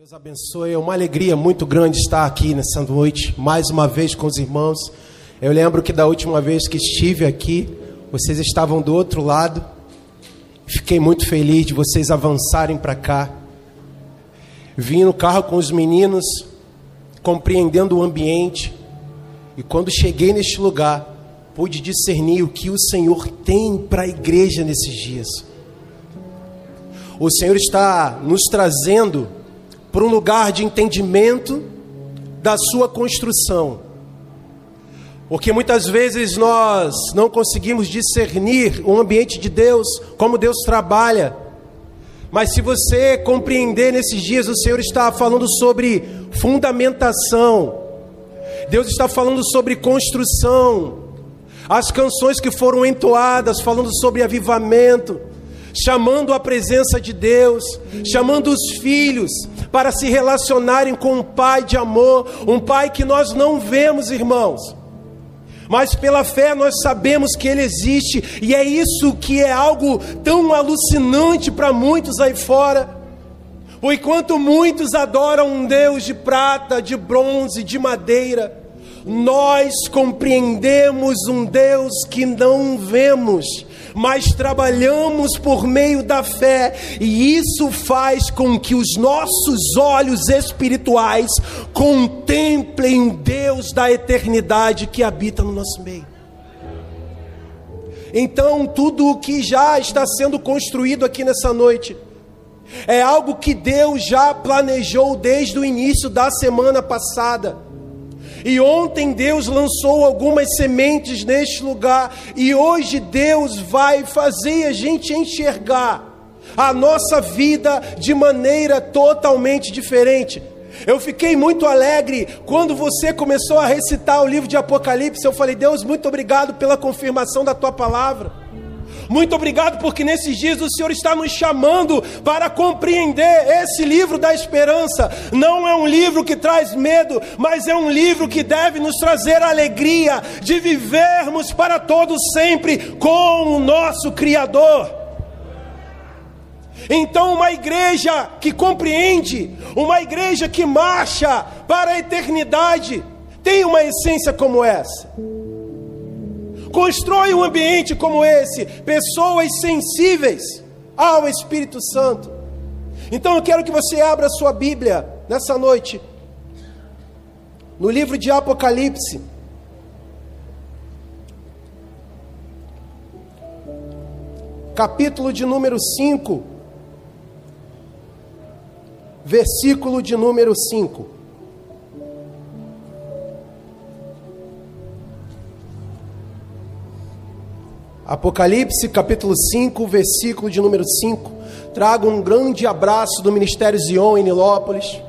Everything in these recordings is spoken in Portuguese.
Deus abençoe. É uma alegria muito grande estar aqui nessa noite, mais uma vez com os irmãos. Eu lembro que da última vez que estive aqui, vocês estavam do outro lado. Fiquei muito feliz de vocês avançarem para cá. Vim no carro com os meninos, compreendendo o ambiente. E quando cheguei neste lugar, pude discernir o que o Senhor tem para a igreja nesses dias. O Senhor está nos trazendo para um lugar de entendimento da sua construção. Porque muitas vezes nós não conseguimos discernir o ambiente de Deus, como Deus trabalha. Mas se você compreender nesses dias, o Senhor está falando sobre fundamentação, Deus está falando sobre construção, as canções que foram entoadas, falando sobre avivamento, chamando a presença de Deus, chamando os filhos para se relacionarem com um pai de amor, um pai que nós não vemos, irmãos. Mas pela fé nós sabemos que ele existe, e é isso que é algo tão alucinante para muitos aí fora. Enquanto muitos adoram um Deus de prata, de bronze, de madeira, nós compreendemos um Deus que não vemos, mas trabalhamos por meio da fé, e isso faz com que os nossos olhos espirituais contemplem o Deus da eternidade que habita no nosso meio. Então, tudo o que já está sendo construído aqui nessa noite, é algo que Deus já planejou desde o início da semana passada e ontem Deus lançou algumas sementes neste lugar, e hoje Deus vai fazer a gente enxergar a nossa vida de maneira totalmente diferente. Eu fiquei muito alegre quando você começou a recitar o livro de Apocalipse. Eu falei, Deus, muito obrigado pela confirmação da tua palavra. Muito obrigado porque nesses dias o Senhor está nos chamando para compreender esse livro da esperança. Não é um livro que traz medo, mas é um livro que deve nos trazer alegria de vivermos para todos sempre com o nosso Criador. Então, uma igreja que compreende, uma igreja que marcha para a eternidade, tem uma essência como essa. Constrói um ambiente como esse, pessoas sensíveis ao Espírito Santo. Então eu quero que você abra a sua Bíblia nessa noite, no livro de Apocalipse. Capítulo de número 5, versículo de número 5. Apocalipse capítulo 5, versículo de número 5. Trago um grande abraço do Ministério Zion em Nilópolis.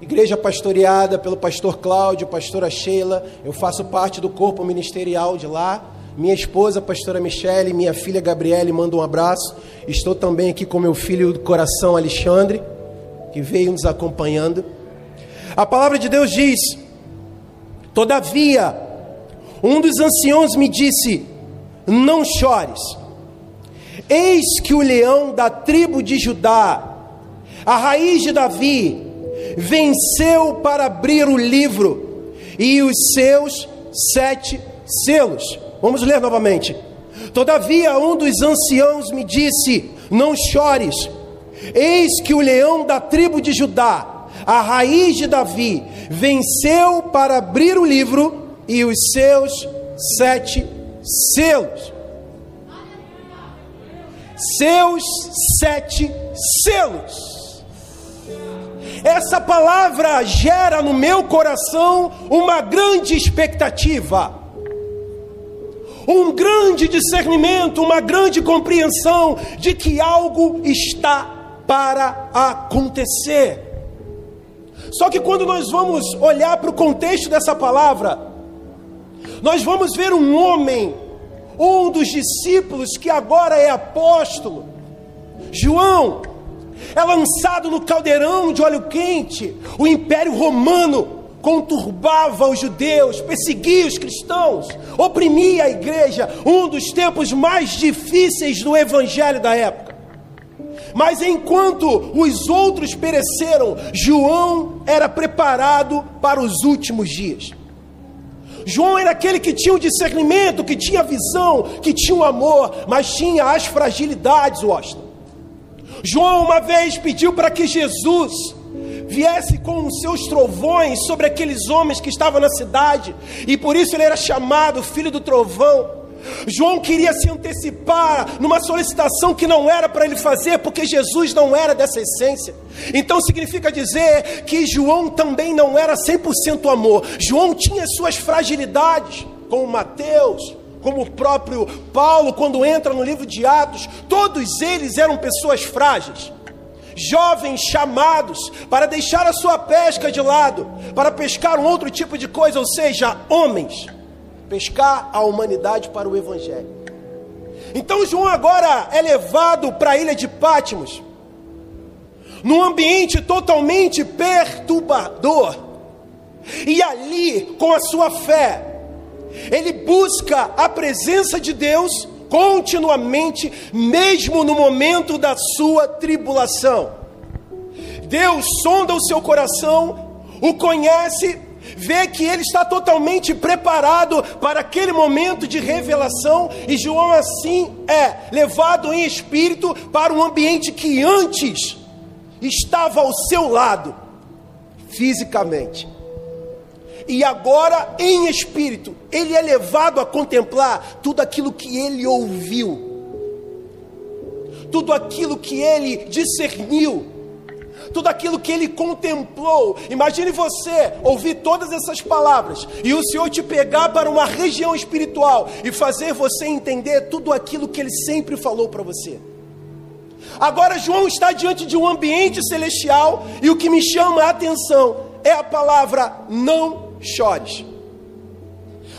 Igreja pastoreada pelo pastor Cláudio, pastora Sheila. Eu faço parte do corpo ministerial de lá. Minha esposa, pastora Michele, minha filha Gabriele, manda um abraço. Estou também aqui com meu filho do coração Alexandre, que veio nos acompanhando. A palavra de Deus diz: Todavia, um dos anciãos me disse: não chores. Eis que o leão da tribo de Judá, a raiz de Davi, venceu para abrir o livro e os seus sete selos. Vamos ler novamente. Todavia, um dos anciãos me disse: Não chores. Eis que o leão da tribo de Judá, a raiz de Davi, venceu para abrir o livro e os seus sete selos selos. Seus sete selos. Essa palavra gera no meu coração uma grande expectativa, um grande discernimento, uma grande compreensão de que algo está para acontecer. Só que quando nós vamos olhar para o contexto dessa palavra, nós vamos ver um homem, um dos discípulos que agora é apóstolo, João, é lançado no caldeirão de óleo quente. O Império Romano conturbava os judeus, perseguia os cristãos, oprimia a igreja, um dos tempos mais difíceis do evangelho da época. Mas enquanto os outros pereceram, João era preparado para os últimos dias. João era aquele que tinha o discernimento, que tinha visão, que tinha o amor, mas tinha as fragilidades, Washington. João uma vez pediu para que Jesus viesse com os seus trovões sobre aqueles homens que estavam na cidade, e por isso ele era chamado filho do trovão. João queria se antecipar numa solicitação que não era para ele fazer, porque Jesus não era dessa essência. Então significa dizer que João também não era 100% amor. João tinha suas fragilidades, como Mateus, como o próprio Paulo, quando entra no livro de Atos, todos eles eram pessoas frágeis. Jovens chamados para deixar a sua pesca de lado, para pescar um outro tipo de coisa, ou seja, homens pescar a humanidade para o Evangelho. Então João agora é levado para a ilha de Pátimos, num ambiente totalmente perturbador, e ali, com a sua fé, ele busca a presença de Deus continuamente, mesmo no momento da sua tribulação. Deus sonda o seu coração, o conhece vê que ele está totalmente preparado para aquele momento de revelação, e João assim é levado em espírito para um ambiente que antes estava ao seu lado, fisicamente. E agora, em espírito, ele é levado a contemplar tudo aquilo que ele ouviu, tudo aquilo que ele discerniu, tudo aquilo que ele contemplou. Imagine você ouvir todas essas palavras e o Senhor te pegar para uma região espiritual e fazer você entender tudo aquilo que ele sempre falou para você. Agora, João está diante de um ambiente celestial e o que me chama a atenção é a palavra não chores.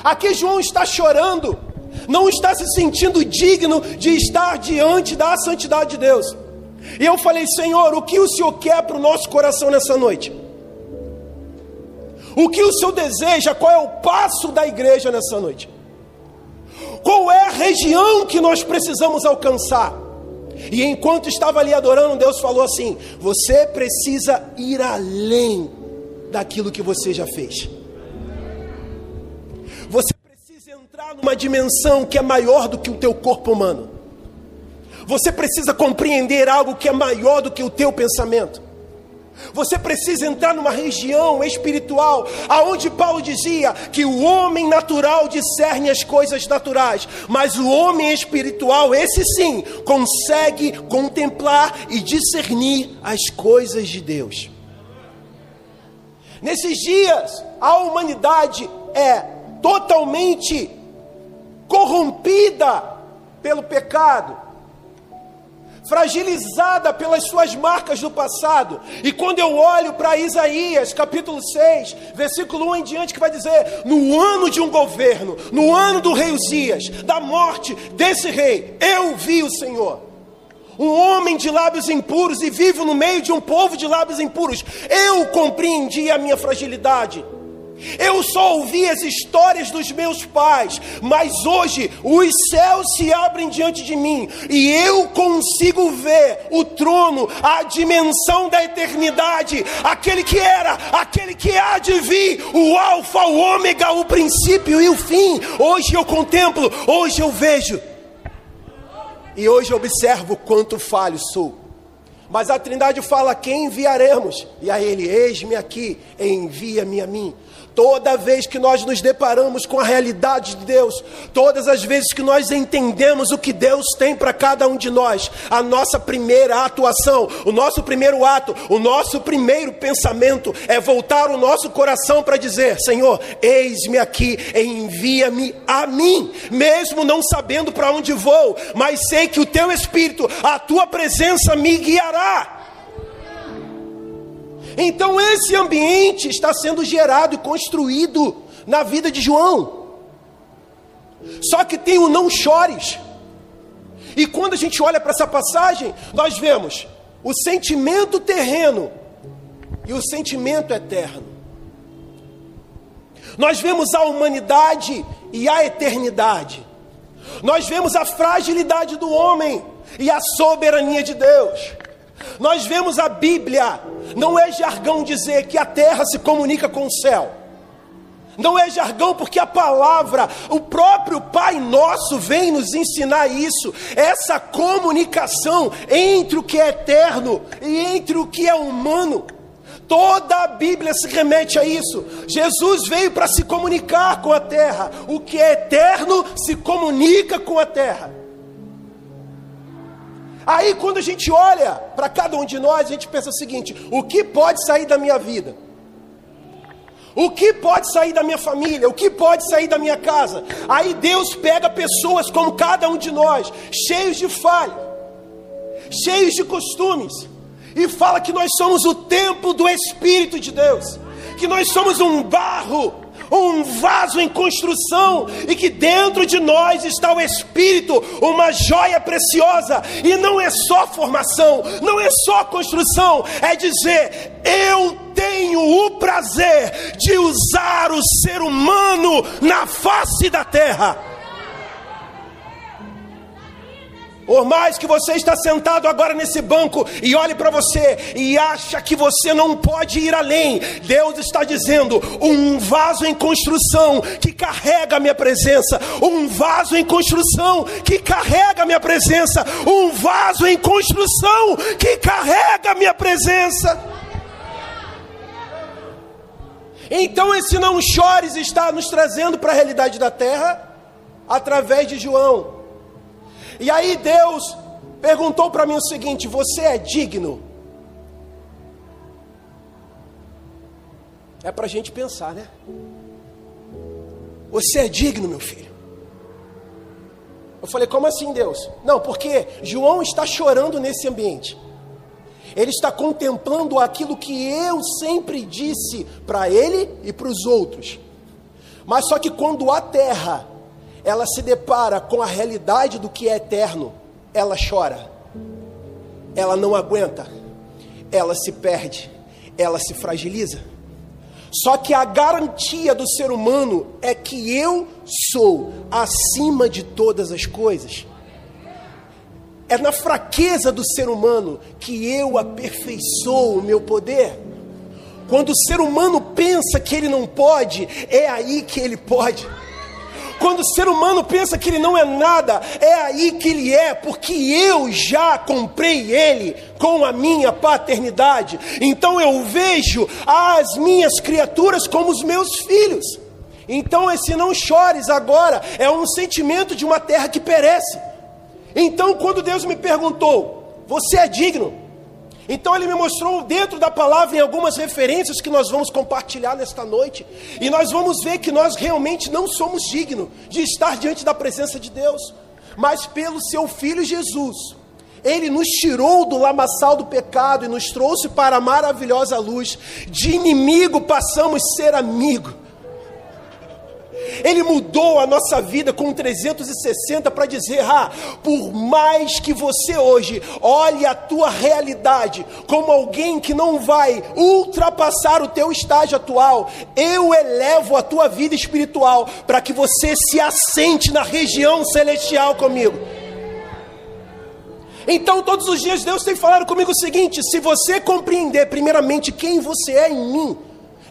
Aqui, João está chorando, não está se sentindo digno de estar diante da santidade de Deus. E eu falei, Senhor, o que o Senhor quer para o nosso coração nessa noite? O que o Senhor deseja? Qual é o passo da igreja nessa noite? Qual é a região que nós precisamos alcançar? E enquanto estava ali adorando, Deus falou assim: Você precisa ir além daquilo que você já fez. Você precisa entrar numa dimensão que é maior do que o teu corpo humano. Você precisa compreender algo que é maior do que o teu pensamento. Você precisa entrar numa região espiritual, aonde Paulo dizia que o homem natural discerne as coisas naturais, mas o homem espiritual, esse sim, consegue contemplar e discernir as coisas de Deus. Nesses dias, a humanidade é totalmente corrompida pelo pecado fragilizada pelas suas marcas do passado. E quando eu olho para Isaías, capítulo 6, versículo 1 em diante, que vai dizer: No ano de um governo, no ano do rei Uzias, da morte desse rei, eu vi o Senhor. Um homem de lábios impuros e vivo no meio de um povo de lábios impuros. Eu compreendi a minha fragilidade. Eu só ouvi as histórias dos meus pais, mas hoje os céus se abrem diante de mim e eu consigo ver o trono, a dimensão da eternidade, aquele que era, aquele que há de vir, o Alfa, o Ômega, o princípio e o fim. Hoje eu contemplo, hoje eu vejo, e hoje observo quanto falho sou. Mas a Trindade fala: quem enviaremos? E a ele: eis-me aqui, envia-me a mim. Toda vez que nós nos deparamos com a realidade de Deus, todas as vezes que nós entendemos o que Deus tem para cada um de nós, a nossa primeira atuação, o nosso primeiro ato, o nosso primeiro pensamento é voltar o nosso coração para dizer: Senhor, eis-me aqui, envia-me a mim, mesmo não sabendo para onde vou, mas sei que o teu Espírito, a tua presença me guiará. Então esse ambiente está sendo gerado e construído na vida de João. Só que tem o não chores. E quando a gente olha para essa passagem, nós vemos o sentimento terreno e o sentimento eterno. Nós vemos a humanidade e a eternidade. Nós vemos a fragilidade do homem e a soberania de Deus. Nós vemos a Bíblia, não é jargão dizer que a terra se comunica com o céu. Não é jargão, porque a palavra, o próprio Pai Nosso vem nos ensinar isso, essa comunicação entre o que é eterno e entre o que é humano. Toda a Bíblia se remete a isso. Jesus veio para se comunicar com a terra. O que é eterno se comunica com a terra. Aí, quando a gente olha para cada um de nós, a gente pensa o seguinte: o que pode sair da minha vida? O que pode sair da minha família? O que pode sair da minha casa? Aí Deus pega pessoas como cada um de nós, cheios de falha, cheios de costumes, e fala que nós somos o templo do Espírito de Deus, que nós somos um barro, um vaso em construção, e que dentro de nós está o Espírito, uma joia preciosa, e não é só formação, não é só construção, é dizer: eu tenho o prazer de usar o ser humano na face da terra. Por mais que você está sentado agora nesse banco e olhe para você e acha que você não pode ir além, Deus está dizendo: um vaso em construção que carrega a minha presença, um vaso em construção que carrega a minha presença, um vaso em construção que carrega a minha presença. Então esse não chores está nos trazendo para a realidade da terra através de João. E aí Deus perguntou para mim o seguinte: Você é digno? É para a gente pensar, né? Você é digno, meu filho. Eu falei, como assim, Deus? Não, porque João está chorando nesse ambiente. Ele está contemplando aquilo que eu sempre disse para ele e para os outros. Mas só que quando a terra ela se depara com a realidade do que é eterno, ela chora, ela não aguenta, ela se perde, ela se fragiliza. Só que a garantia do ser humano é que eu sou acima de todas as coisas. É na fraqueza do ser humano que eu aperfeiçoo o meu poder. Quando o ser humano pensa que ele não pode, é aí que ele pode. Quando o ser humano pensa que ele não é nada, é aí que ele é, porque eu já comprei ele com a minha paternidade. Então eu vejo as minhas criaturas como os meus filhos. Então esse não chores agora é um sentimento de uma terra que perece. Então quando Deus me perguntou: "Você é digno?" Então ele me mostrou dentro da palavra em algumas referências que nós vamos compartilhar nesta noite, e nós vamos ver que nós realmente não somos dignos de estar diante da presença de Deus, mas pelo seu filho Jesus. Ele nos tirou do lamaçal do pecado e nos trouxe para a maravilhosa luz. De inimigo passamos a ser amigo. Ele mudou a nossa vida com 360 para dizer: ah, por mais que você hoje olhe a tua realidade como alguém que não vai ultrapassar o teu estágio atual, eu elevo a tua vida espiritual para que você se assente na região celestial comigo. Então, todos os dias, Deus tem falado comigo o seguinte: se você compreender, primeiramente, quem você é em mim,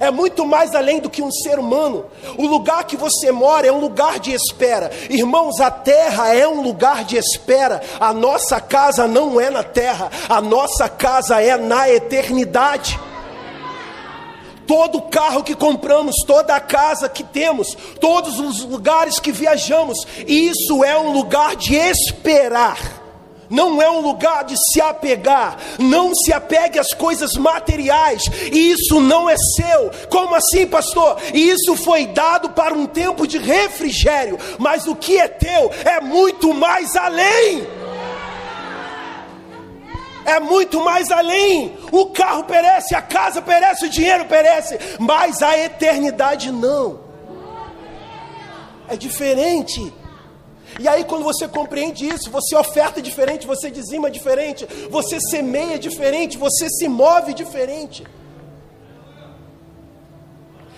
é muito mais além do que um ser humano. O lugar que você mora é um lugar de espera. Irmãos, a terra é um lugar de espera. A nossa casa não é na terra, a nossa casa é na eternidade. Todo carro que compramos, toda a casa que temos, todos os lugares que viajamos, isso é um lugar de esperar não é um lugar de se apegar, não se apegue às coisas materiais, isso não é seu. Como assim, pastor? Isso foi dado para um tempo de refrigério, mas o que é teu é muito mais além. É muito mais além. O carro perece, a casa perece, o dinheiro perece, mas a eternidade não. É diferente. E aí, quando você compreende isso, você oferta diferente, você dizima diferente, você semeia diferente, você se move diferente.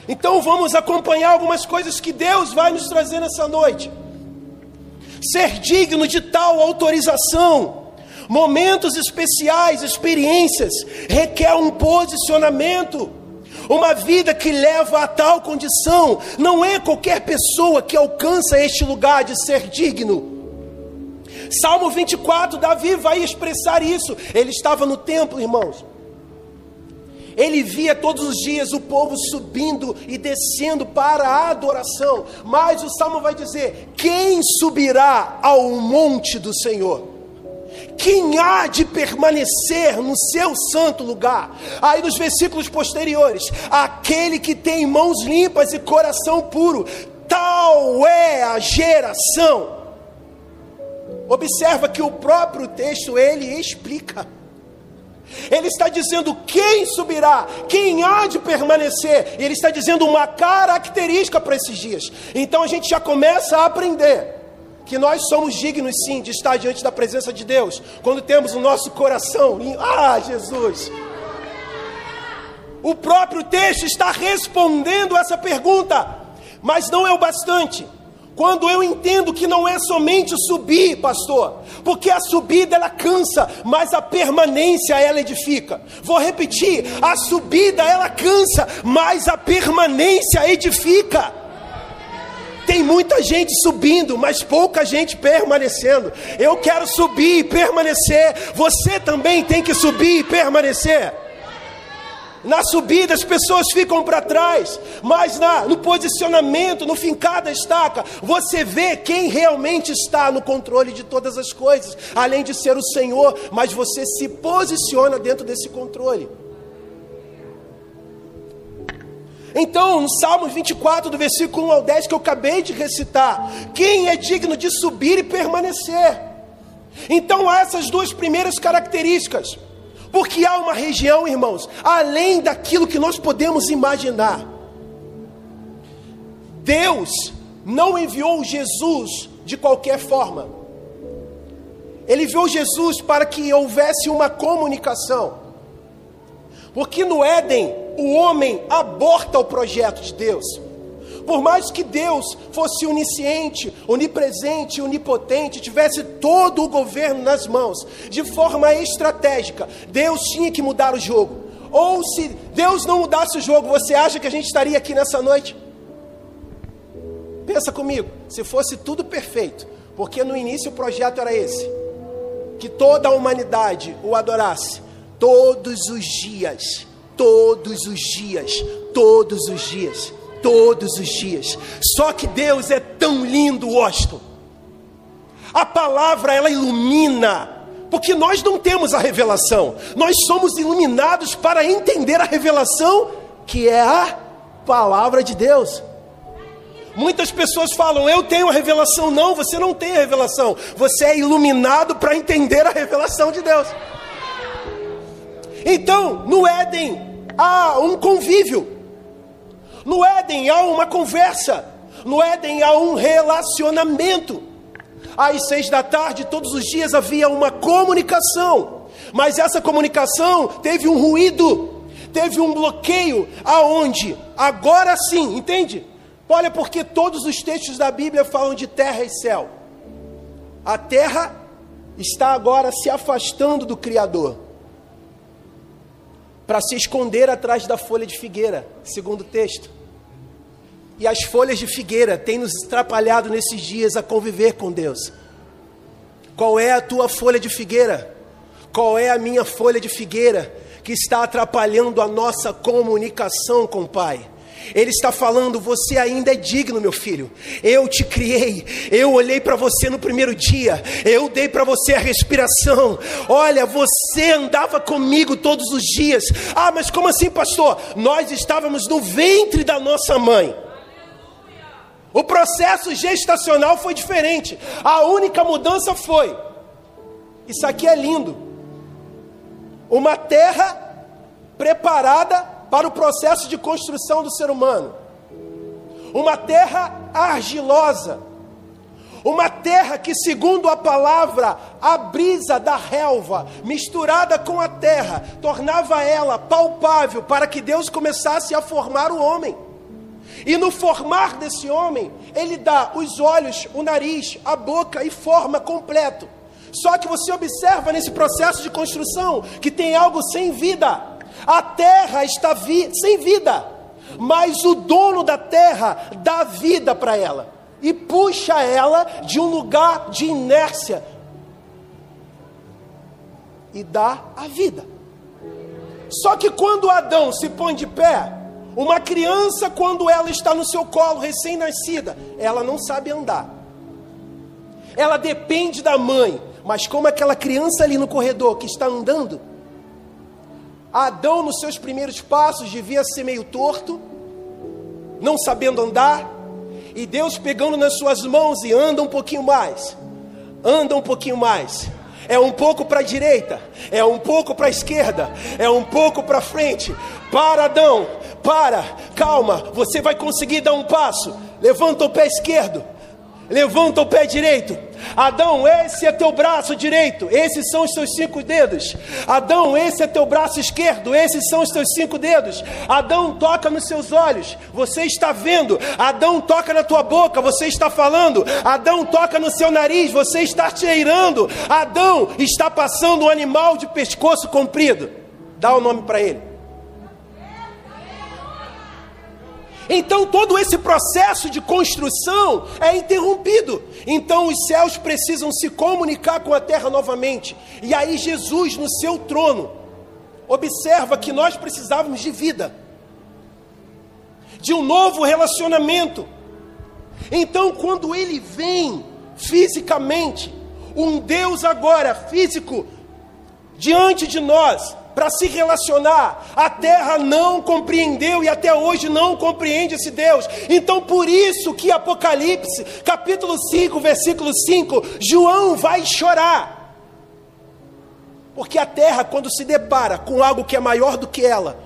Então, vamos acompanhar algumas coisas que Deus vai nos trazer nessa noite. Ser digno de tal autorização. Momentos especiais, experiências, requer um posicionamento. Uma vida que leva a tal condição, não é qualquer pessoa que alcança este lugar de ser digno. Salmo 24, Davi vai expressar isso. Ele estava no templo, irmãos. Ele via todos os dias o povo subindo e descendo para a adoração. Mas o salmo vai dizer: Quem subirá ao monte do Senhor? Quem há de permanecer no seu santo lugar? Aí nos versículos posteriores: Aquele que tem mãos limpas e coração puro, tal é a geração. Observa que o próprio texto ele explica. Ele está dizendo quem subirá, quem há de permanecer. Ele está dizendo uma característica para esses dias. Então a gente já começa a aprender que nós somos dignos sim de estar diante da presença de Deus, quando temos o nosso coração. Ah, Jesus! O próprio texto está respondendo essa pergunta, mas não é o bastante. Quando eu entendo que não é somente subir, pastor, porque a subida ela cansa, mas a permanência ela edifica. Vou repetir: a subida ela cansa, mas a permanência edifica. Tem muita gente subindo, mas pouca gente permanecendo. Eu quero subir e permanecer. Você também tem que subir e permanecer. Na subida as pessoas ficam para trás, mas na, no posicionamento, no fincar da estaca, você vê quem realmente está no controle de todas as coisas, além de ser o Senhor, mas você se posiciona dentro desse controle. Então, no Salmos 24, do versículo 1 ao 10, que eu acabei de recitar, quem é digno de subir e permanecer? Então, há essas duas primeiras características. Porque há uma região, irmãos, além daquilo que nós podemos imaginar. Deus não enviou Jesus de qualquer forma. Ele enviou Jesus para que houvesse uma comunicação. Porque no Éden, o homem aborta o projeto de Deus. Por mais que Deus fosse onisciente, onipresente, onipotente, tivesse todo o governo nas mãos, de forma estratégica, Deus tinha que mudar o jogo. Ou se Deus não mudasse o jogo, você acha que a gente estaria aqui nessa noite? Pensa comigo, se fosse tudo perfeito, porque no início o projeto era esse: que toda a humanidade o adorasse todos os dias, todos os dias, todos os dias todos os dias. Só que Deus é tão lindo, Washington. A palavra ela ilumina, porque nós não temos a revelação. Nós somos iluminados para entender a revelação que é a palavra de Deus. Muitas pessoas falam: "Eu tenho a revelação". Não, você não tem a revelação. Você é iluminado para entender a revelação de Deus. Então, no Éden há um convívio no Éden há uma conversa, no Éden há um relacionamento. Às seis da tarde, todos os dias havia uma comunicação, mas essa comunicação teve um ruído, teve um bloqueio, aonde agora sim, entende? Olha, porque todos os textos da Bíblia falam de terra e céu. A terra está agora se afastando do Criador para se esconder atrás da folha de figueira, segundo o texto. E as folhas de figueira têm nos atrapalhado nesses dias a conviver com Deus. Qual é a tua folha de figueira? Qual é a minha folha de figueira que está atrapalhando a nossa comunicação com o Pai? Ele está falando: você ainda é digno, meu filho. Eu te criei, eu olhei para você no primeiro dia, eu dei para você a respiração. Olha, você andava comigo todos os dias. Ah, mas como assim, pastor? Nós estávamos no ventre da nossa mãe. O processo gestacional foi diferente. A única mudança foi: isso aqui é lindo. Uma terra preparada para o processo de construção do ser humano. Uma terra argilosa. Uma terra que, segundo a palavra, a brisa da relva, misturada com a terra, tornava ela palpável para que Deus começasse a formar o homem. E no formar desse homem, ele dá os olhos, o nariz, a boca e forma completo. Só que você observa nesse processo de construção que tem algo sem vida. A terra está vi sem vida, mas o dono da terra dá vida para ela e puxa ela de um lugar de inércia e dá a vida. Só que quando Adão se põe de pé, uma criança, quando ela está no seu colo, recém-nascida, ela não sabe andar. Ela depende da mãe, mas como aquela criança ali no corredor que está andando, Adão, nos seus primeiros passos, devia ser meio torto, não sabendo andar, e Deus pegando nas suas mãos e anda um pouquinho mais, anda um pouquinho mais, é um pouco para a direita, é um pouco para a esquerda, é um pouco para frente. Para, Adão, para, calma, você vai conseguir dar um passo. Levanta o pé esquerdo, levanta o pé direito, Adão, esse é teu braço direito, esses são os teus cinco dedos. Adão, esse é teu braço esquerdo, esses são os teus cinco dedos. Adão, toca nos seus olhos, você está vendo. Adão, toca na tua boca, você está falando. Adão, toca no seu nariz, você está cheirando. Adão, está passando um animal de pescoço comprido. Dá o nome para ele. Então todo esse processo de construção é interrompido. Então os céus precisam se comunicar com a terra novamente. E aí Jesus no seu trono observa que nós precisávamos de vida, de um novo relacionamento. Então quando ele vem fisicamente, um Deus agora físico diante de nós, para se relacionar. A terra não compreendeu e até hoje não compreende esse Deus. Então, por isso que Apocalipse, capítulo 5, versículo 5, João vai chorar. Porque a terra, quando se depara com algo que é maior do que ela,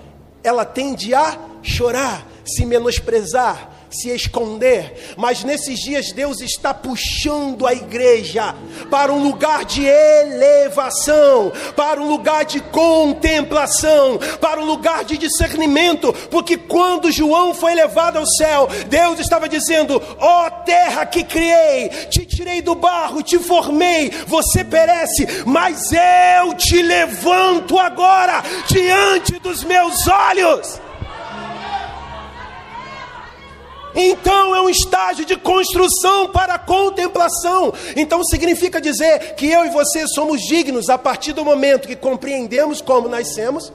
ela tende a chorar, se menosprezar, se esconder, mas nesses dias Deus está puxando a igreja para um lugar de elevação, para um lugar de contemplação, para um lugar de discernimento, porque quando João foi levado ao céu, Deus estava dizendo: Ó oh, terra que criei, te tirei do barro, te formei, você perece, mas eu te levanto agora diante dos meus olhos. Então é um estágio de construção para contemplação. Então significa dizer que eu e você somos dignos a partir do momento que compreendemos como nascemos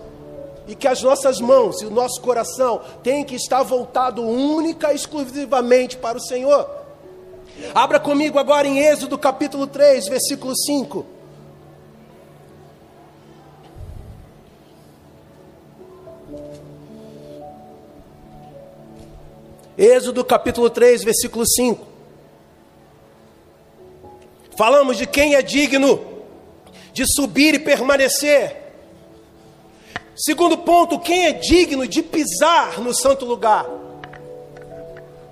e que as nossas mãos e o nosso coração têm que estar voltado única e exclusivamente para o Senhor. Abra comigo agora em Êxodo capítulo 3, versículo 5. Êxodo capítulo 3, versículo 5. Falamos de quem é digno de subir e permanecer. Segundo ponto, quem é digno de pisar no santo lugar.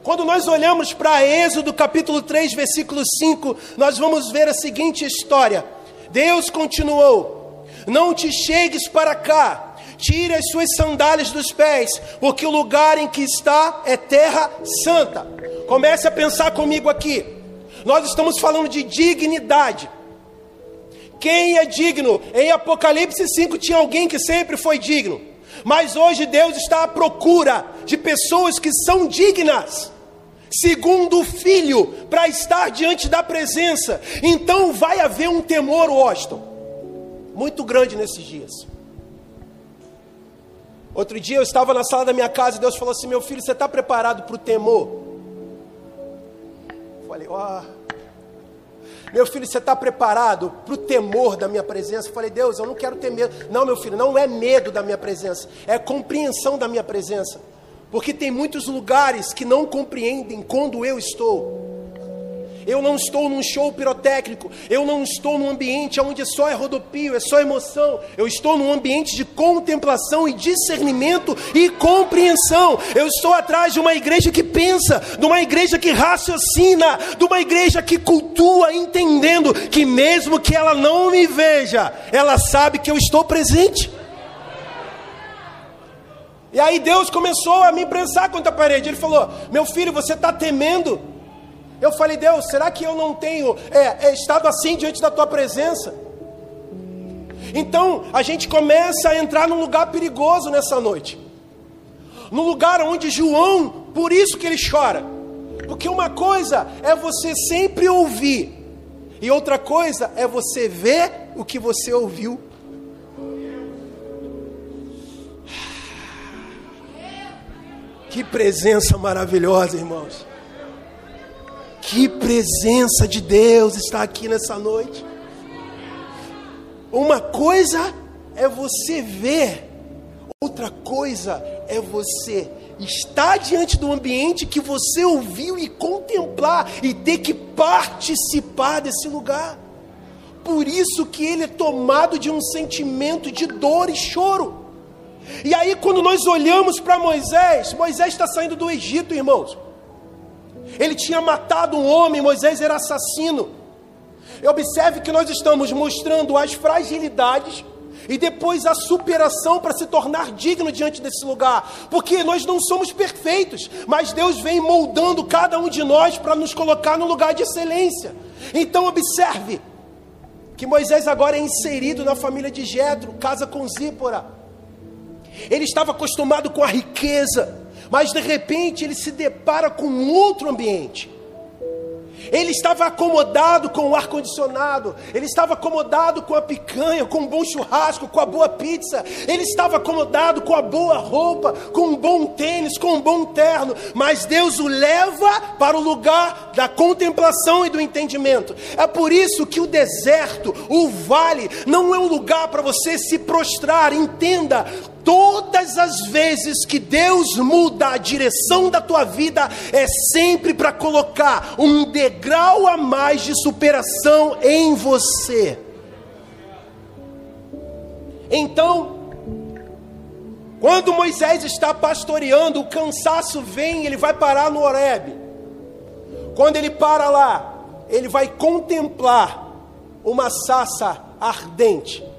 Quando nós olhamos para Êxodo capítulo 3, versículo 5, nós vamos ver a seguinte história: Deus continuou: Não te chegues para cá, tire as suas sandálias dos pés, porque o lugar em que está é terra santa. Comece a pensar comigo aqui. Nós estamos falando de dignidade. Quem é digno? Em Apocalipse 5 tinha alguém que sempre foi digno. Mas hoje Deus está à procura de pessoas que são dignas, segundo o Filho, para estar diante da presença. Então vai haver um temor, Washington, muito grande nesses dias. Outro dia eu estava na sala da minha casa e Deus falou assim: Meu filho, você está preparado para o temor? Eu falei, ó. Oh. Meu filho, você está preparado para o temor da minha presença? Eu falei, Deus, eu não quero ter medo. Não, meu filho, não é medo da minha presença, é compreensão da minha presença. Porque tem muitos lugares que não compreendem quando eu estou. Eu não estou num show pirotécnico, eu não estou num ambiente onde só é rodopio, é só emoção. Eu estou num ambiente de contemplação e discernimento e compreensão. Eu estou atrás de uma igreja que pensa, de uma igreja que raciocina, de uma igreja que cultua, entendendo que mesmo que ela não me veja, ela sabe que eu estou presente. E aí Deus começou a me prensar contra a parede. Ele falou: Meu filho, você está temendo Eu falei, Deus, será que eu não tenho é, é, estado assim diante da tua presença? Então a gente começa a entrar num lugar perigoso nessa noite, num lugar onde João, por isso que ele chora, porque uma coisa é você sempre ouvir, e outra coisa é você ver o que você ouviu. Que presença maravilhosa, irmãos. Que presença de Deus está aqui nessa noite. Uma coisa é você ver, outra coisa é você estar diante do ambiente que você ouviu e contemplar e ter que participar desse lugar. Por isso que ele é tomado de um sentimento de dor e choro. E aí, quando nós olhamos para Moisés, Moisés está saindo do Egito, irmãos. Ele tinha matado um homem, Moisés era assassino. Observe que nós estamos mostrando as fragilidades e depois a superação para se tornar digno diante desse lugar, porque nós não somos perfeitos, mas Deus vem moldando cada um de nós para nos colocar no lugar de excelência. Então observe que Moisés agora é inserido na família de Jetro, casa com Zípora. Ele estava acostumado com a riqueza, mas de repente ele se depara com um outro ambiente. Ele estava acomodado com o ar-condicionado, ele estava acomodado com a picanha, com um bom churrasco, com a boa pizza, ele estava acomodado com a boa roupa, com um bom tênis, com um bom terno, mas Deus o leva para o lugar da contemplação e do entendimento. É por isso que o deserto, o vale, não é um lugar para você se prostrar, entenda, Todas as vezes que Deus muda a direção da tua vida, é sempre para colocar um degrau a mais de superação em você. Então, quando Moisés está pastoreando, o cansaço vem, ele vai parar no Horebe. Quando ele para lá, ele vai contemplar uma sassa ardente.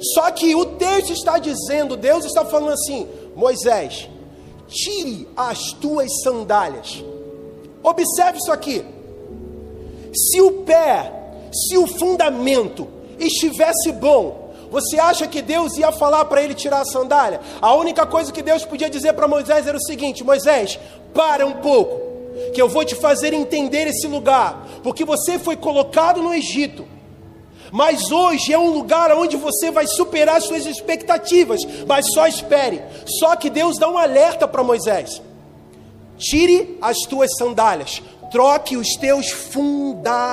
Só que o texto está dizendo, Deus está falando assim: Moisés, tire as tuas sandálias. Observe isso aqui. Se o pé, se o fundamento estivesse bom, você acha que Deus ia falar para ele tirar a sandália? A única coisa que Deus podia dizer para Moisés era o seguinte: Moisés, para um pouco, que eu vou te fazer entender esse lugar, porque você foi colocado no Egito mas hoje é um lugar onde você vai superar suas expectativas. Mas só espere. Só que Deus dá um alerta para Moisés: tire as tuas sandálias, troque os teus fundamentos.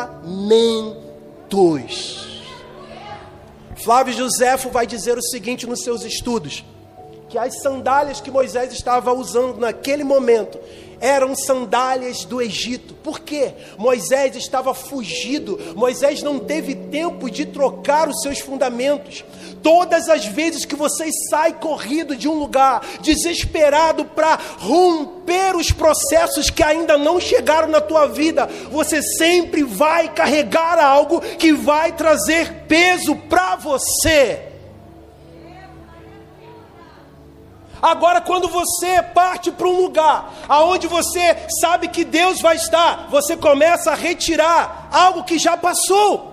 Flávio Joséfo vai dizer o seguinte nos seus estudos: que as sandálias que Moisés estava usando naquele momento eram sandálias do Egito. Por quê? Moisés estava fugido. Moisés não teve tempo de trocar os seus fundamentos. Todas as vezes que você sai corrido de um lugar, desesperado para romper os processos que ainda não chegaram na tua vida, você sempre vai carregar algo que vai trazer peso para você. Agora, quando você parte para um lugar aonde você sabe que Deus vai estar, você começa a retirar algo que já passou.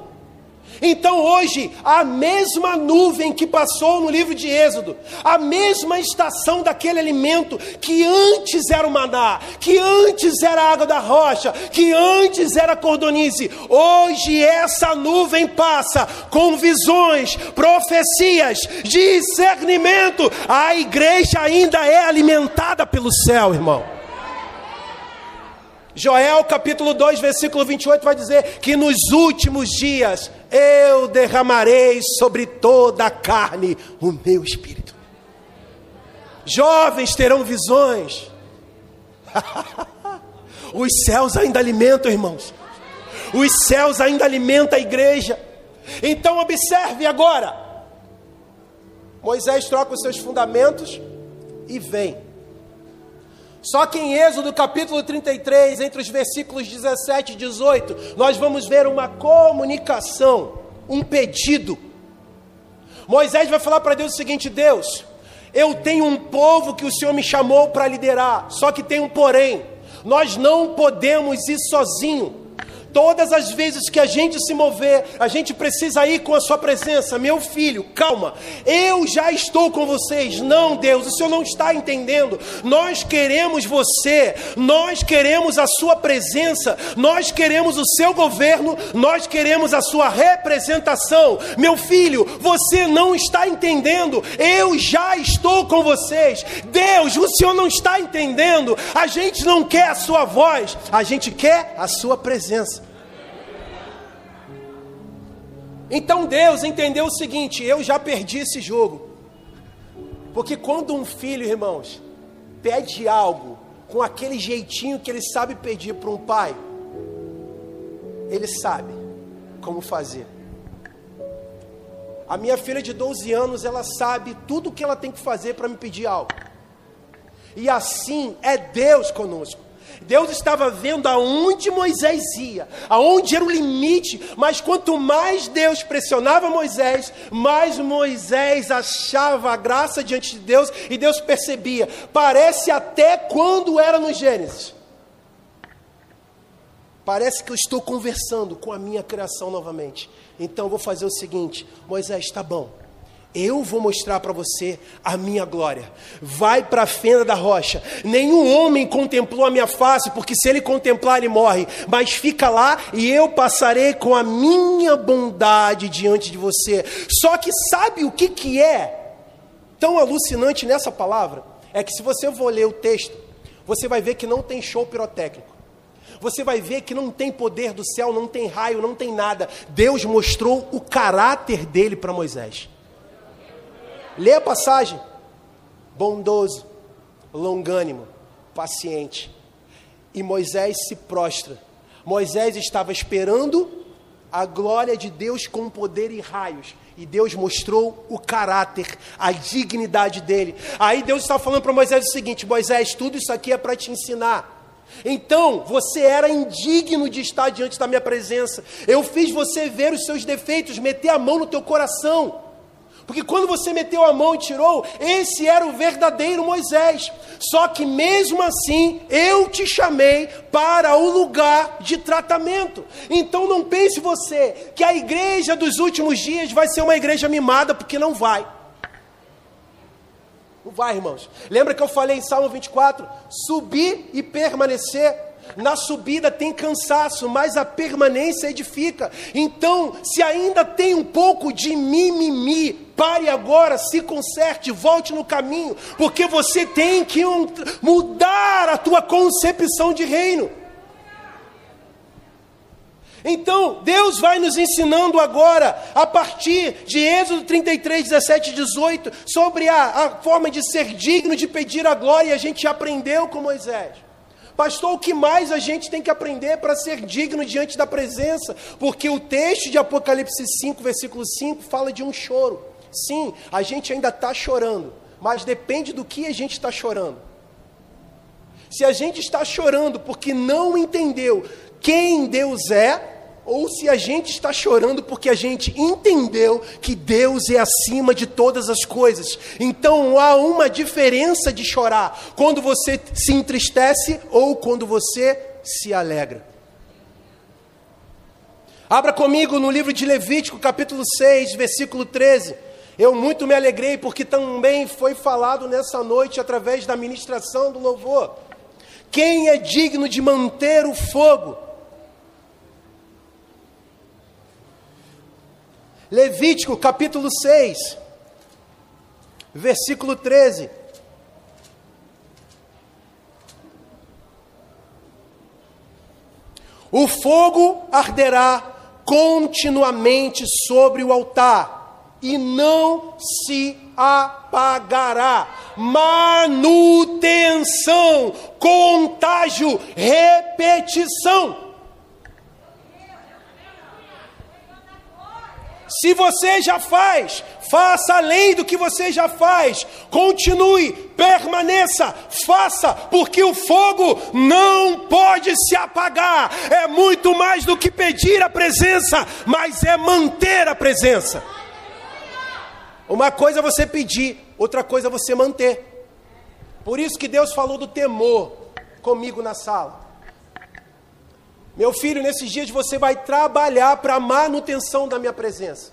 Então hoje, a mesma nuvem que passou no livro de Êxodo, a mesma estação daquele alimento que antes era o maná, que antes era a água da rocha, que antes era a cordonize, hoje essa nuvem passa com visões, profecias, discernimento. A igreja ainda é alimentada pelo céu, irmão. Joel capítulo 2, versículo 28 vai dizer que nos últimos dias eu derramarei sobre toda a carne o meu espírito. Jovens terão visões. Os céus ainda alimentam, irmãos. Os céus ainda alimentam a igreja. Então observe agora. Moisés troca os seus fundamentos e vem só que em Êxodo capítulo 33, entre os versículos 17 e 18, nós vamos ver uma comunicação, um pedido. Moisés vai falar para Deus o seguinte: Deus, eu tenho um povo que o Senhor me chamou para liderar, só que tem um porém. Nós não podemos ir sozinho. Todas as vezes que a gente se mover, a gente precisa ir com a sua presença. Meu filho, calma. Eu já estou com vocês. Não, Deus, o Senhor não está entendendo. Nós queremos você. Nós queremos a sua presença. Nós queremos o seu governo. Nós queremos a sua representação. Meu filho, você não está entendendo. Eu já estou com vocês. Deus, o Senhor não está entendendo. A gente não quer a sua voz, a gente quer a sua presença. Então Deus entendeu o seguinte: eu já perdi esse jogo. Porque quando um filho, irmãos, pede algo com aquele jeitinho que ele sabe pedir para um pai, ele sabe como fazer. A minha filha de 12 anos, ela sabe tudo o que ela tem que fazer para me pedir algo. E assim é Deus conosco. Deus estava vendo aonde Moisés ia, aonde era o limite, mas quanto mais Deus pressionava Moisés, mais Moisés achava a graça diante de Deus e Deus percebia. Parece até quando era no Gênesis. Parece que eu estou conversando com a minha criação novamente. Então vou fazer o seguinte: Moisés, está bom. Eu vou mostrar para você a minha glória. Vai para a fenda da rocha. Nenhum homem contemplou a minha face, porque se ele contemplar, ele morre. Mas fica lá e eu passarei com a minha bondade diante de você. Só que sabe o que, que é tão alucinante nessa palavra? É que se você for ler o texto, você vai ver que não tem show pirotécnico. Você vai ver que não tem poder do céu, não tem raio, não tem nada. Deus mostrou o caráter dele para Moisés. Lê a passagem. Bondoso, longânimo, paciente. E Moisés se prostra. Moisés estava esperando a glória de Deus com poder e raios. E Deus mostrou o caráter, a dignidade dele. Aí Deus estava falando para Moisés o seguinte: Moisés, tudo isso aqui é para te ensinar. Então, você era indigno de estar diante da minha presença. Eu fiz você ver os seus defeitos, meter a mão no teu coração. Porque quando você meteu a mão e tirou, esse era o verdadeiro Moisés. Só que mesmo assim, eu te chamei para o lugar de tratamento. Então não pense você que a igreja dos últimos dias vai ser uma igreja mimada, porque não vai. Não vai, irmãos. Lembra que eu falei em Salmo 24? Subir e permanecer na subida tem cansaço, mas a permanência edifica. Então, se ainda tem um pouco de mimimi, pare agora, se conserte, volte no caminho, porque você tem que mudar a tua concepção de reino. Então, Deus vai nos ensinando agora, a partir de Êxodo 33, 17 e 18, sobre a, a forma de ser digno de pedir a glória, e a gente aprendeu com Moisés. Pastor, o que mais a gente tem que aprender para ser digno diante da presença? Porque o texto de Apocalipse 5, versículo 5, fala de um choro. Sim, a gente ainda está chorando, mas depende do que a gente está chorando. Se a gente está chorando porque não entendeu quem Deus é, ou se a gente está chorando porque a gente entendeu que Deus é acima de todas as coisas. Então há uma diferença de chorar quando você se entristece ou quando você se alegra. Abra comigo no livro de Levítico, capítulo 6, versículo 13. Eu muito me alegrei porque também foi falado nessa noite através da ministração do louvor. Quem é digno de manter o fogo? Levítico capítulo 6, versículo 13. O fogo arderá continuamente sobre o altar e não se apagará. Manutenção, contágio, repetição. Se você já faz, faça além do que você já faz. Continue, permaneça, faça, porque o fogo não pode se apagar. É muito mais do que pedir a presença, mas é manter a presença. Uma coisa é você pedir, outra coisa é você manter. Por isso que Deus falou do temor. comigo na sala. Meu filho, nesses dias você vai trabalhar para a manutenção da minha presença.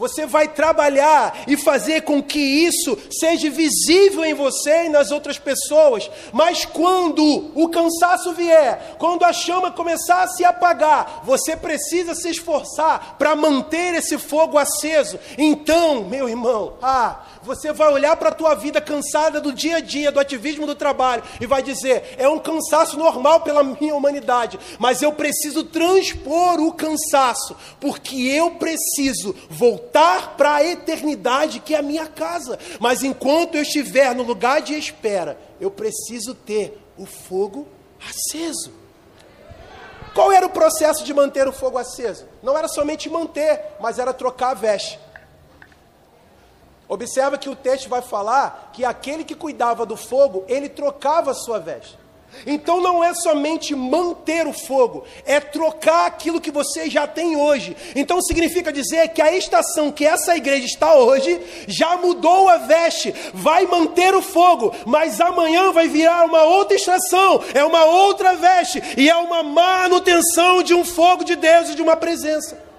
Você vai trabalhar e fazer com que isso seja visível em você e nas outras pessoas. Mas quando o cansaço vier, quando a chama começar a se apagar, você precisa se esforçar para manter esse fogo aceso. Então, meu irmão, ah, você vai olhar para a tua vida cansada do dia a dia, do ativismo do trabalho, e vai dizer: é um cansaço normal pela minha humanidade, mas eu preciso transpor o cansaço, porque eu preciso voltar para a eternidade, que é a minha casa. Mas enquanto eu estiver no lugar de espera, eu preciso ter o fogo aceso. Qual era o processo de manter o fogo aceso? Não era somente manter, mas era trocar a veste. Observa que o texto vai falar que aquele que cuidava do fogo, ele trocava a sua veste. Então não é somente manter o fogo, é trocar aquilo que você já tem hoje. Então significa dizer que a estação que essa igreja está hoje já mudou a veste, vai manter o fogo, mas amanhã vai virar uma outra estação, é uma outra veste e é uma manutenção de um fogo de Deus e de uma presença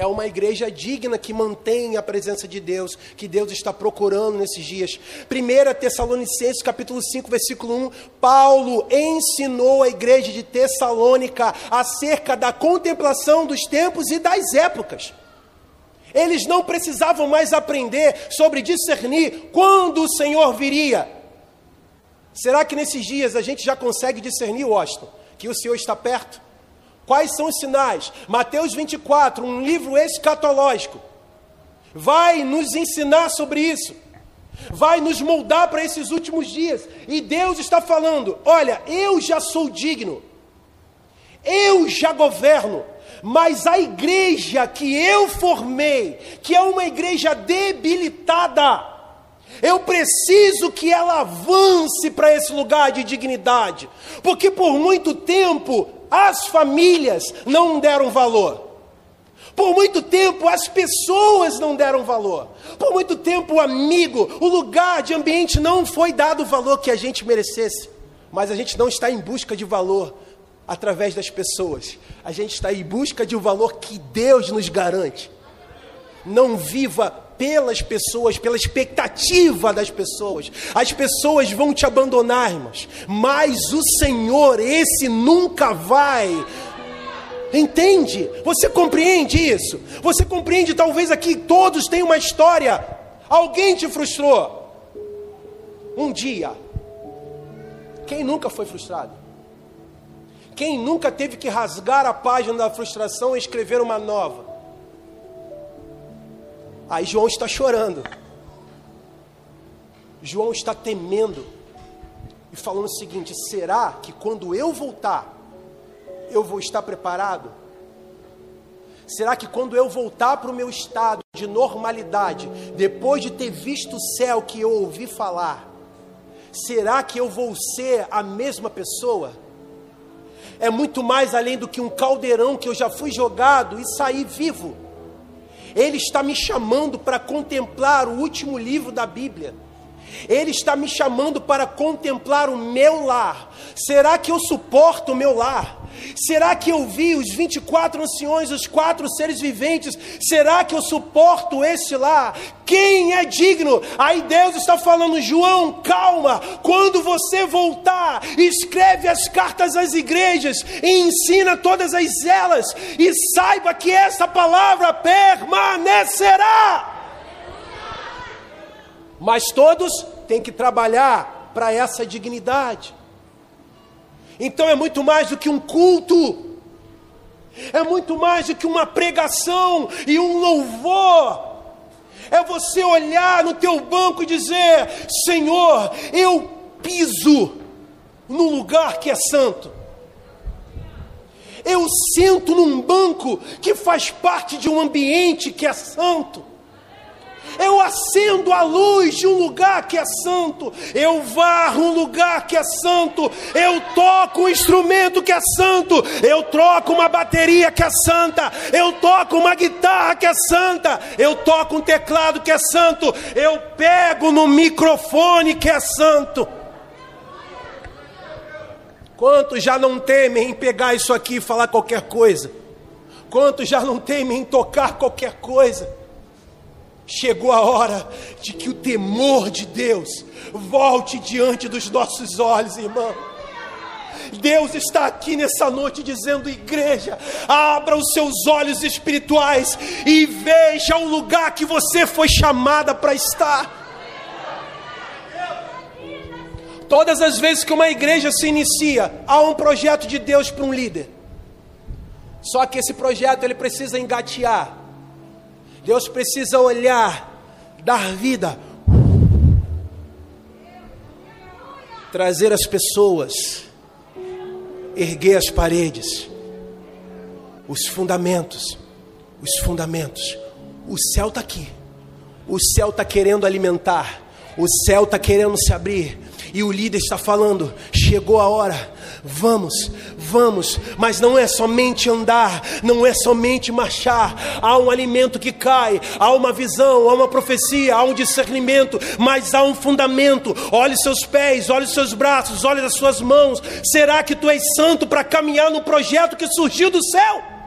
é uma igreja digna que mantém a presença de Deus, que Deus está procurando nesses dias. 1 Tessalonicenses capítulo 5, versículo 1, Paulo ensinou a igreja de Tessalônica acerca da contemplação dos tempos e das épocas. Eles não precisavam mais aprender sobre discernir quando o Senhor viria. Será que nesses dias a gente já consegue discernir, Washington, que o Senhor está perto? Quais são os sinais? Mateus 24, um livro escatológico, vai nos ensinar sobre isso, vai nos moldar para esses últimos dias. E Deus está falando: olha, eu já sou digno, eu já governo, mas a igreja que eu formei, que é uma igreja debilitada, eu preciso que ela avance para esse lugar de dignidade, porque por muito tempo as famílias não deram valor. Por muito tempo as pessoas não deram valor. Por muito tempo o amigo, o lugar de ambiente não foi dado o valor que a gente merecesse. Mas a gente não está em busca de valor através das pessoas. A gente está em busca de um valor que Deus nos garante. Não viva pelas pessoas, pela expectativa das pessoas. As pessoas vão te abandonar, irmãos, mas o Senhor, esse nunca vai. Entende? Você compreende isso? Você compreende? Talvez aqui todos tenham uma história. Alguém te frustrou. Um dia. Quem nunca foi frustrado? Quem nunca teve que rasgar a página da frustração e escrever uma nova? Aí João está chorando. João está temendo e falando o seguinte: será que quando eu voltar, eu vou estar preparado? Será que quando eu voltar para o meu estado de normalidade, depois de ter visto o céu que eu ouvi falar, será que eu vou ser a mesma pessoa? É muito mais além do que um caldeirão que eu já fui jogado e saí vivo. Ele está me chamando para contemplar o último livro da Bíblia. Ele está me chamando para contemplar o meu lar. Será que eu suporto o meu lar? Será que eu vi os 24 anciões, os quatro seres viventes? Será que eu suporto esse lá? Quem é digno? Aí Deus está falando, João, calma. Quando você voltar, escreve as cartas às igrejas e ensina todas as elas. E saiba que essa palavra permanecerá. Mas todos têm que trabalhar para essa dignidade. Então é muito mais do que um culto, é muito mais do que uma pregação e um louvor. É você olhar no teu banco e dizer: Senhor, eu piso no lugar que é santo. Eu sento num banco que faz parte de um ambiente que é santo eu acendo a luz de um lugar que é santo, eu varro um lugar que é santo, eu toco um instrumento que é santo, eu troco uma bateria que é santa, eu toco uma guitarra que é santa, eu toco um teclado que é santo, eu pego no microfone que é santo. Quantos já não temem em pegar isso aqui e falar qualquer coisa? Quantos já não temem em tocar qualquer coisa? Chegou a hora de que o temor de Deus volte diante dos nossos olhos, irmão. Deus está aqui nessa noite dizendo: igreja, abra os seus olhos espirituais e veja o lugar que você foi chamada para estar. Todas as vezes que uma igreja se inicia, há um projeto de Deus para um líder. Só que esse projeto ele precisa engatear. Deus precisa olhar, dar vida, trazer as pessoas, erguer as paredes, os fundamentos, os fundamentos. O céu está aqui, o céu está querendo alimentar, o céu está querendo se abrir, e o líder está falando: chegou a hora, vamos, vamos, mas não é somente andar, não é somente marchar, há um alimento que cai, há uma visão, há uma profecia, há um discernimento, mas há um fundamento. Olhe seus pés, olhe seus braços, olhe as suas mãos. Será que tu és santo para caminhar no projeto que surgiu do céu?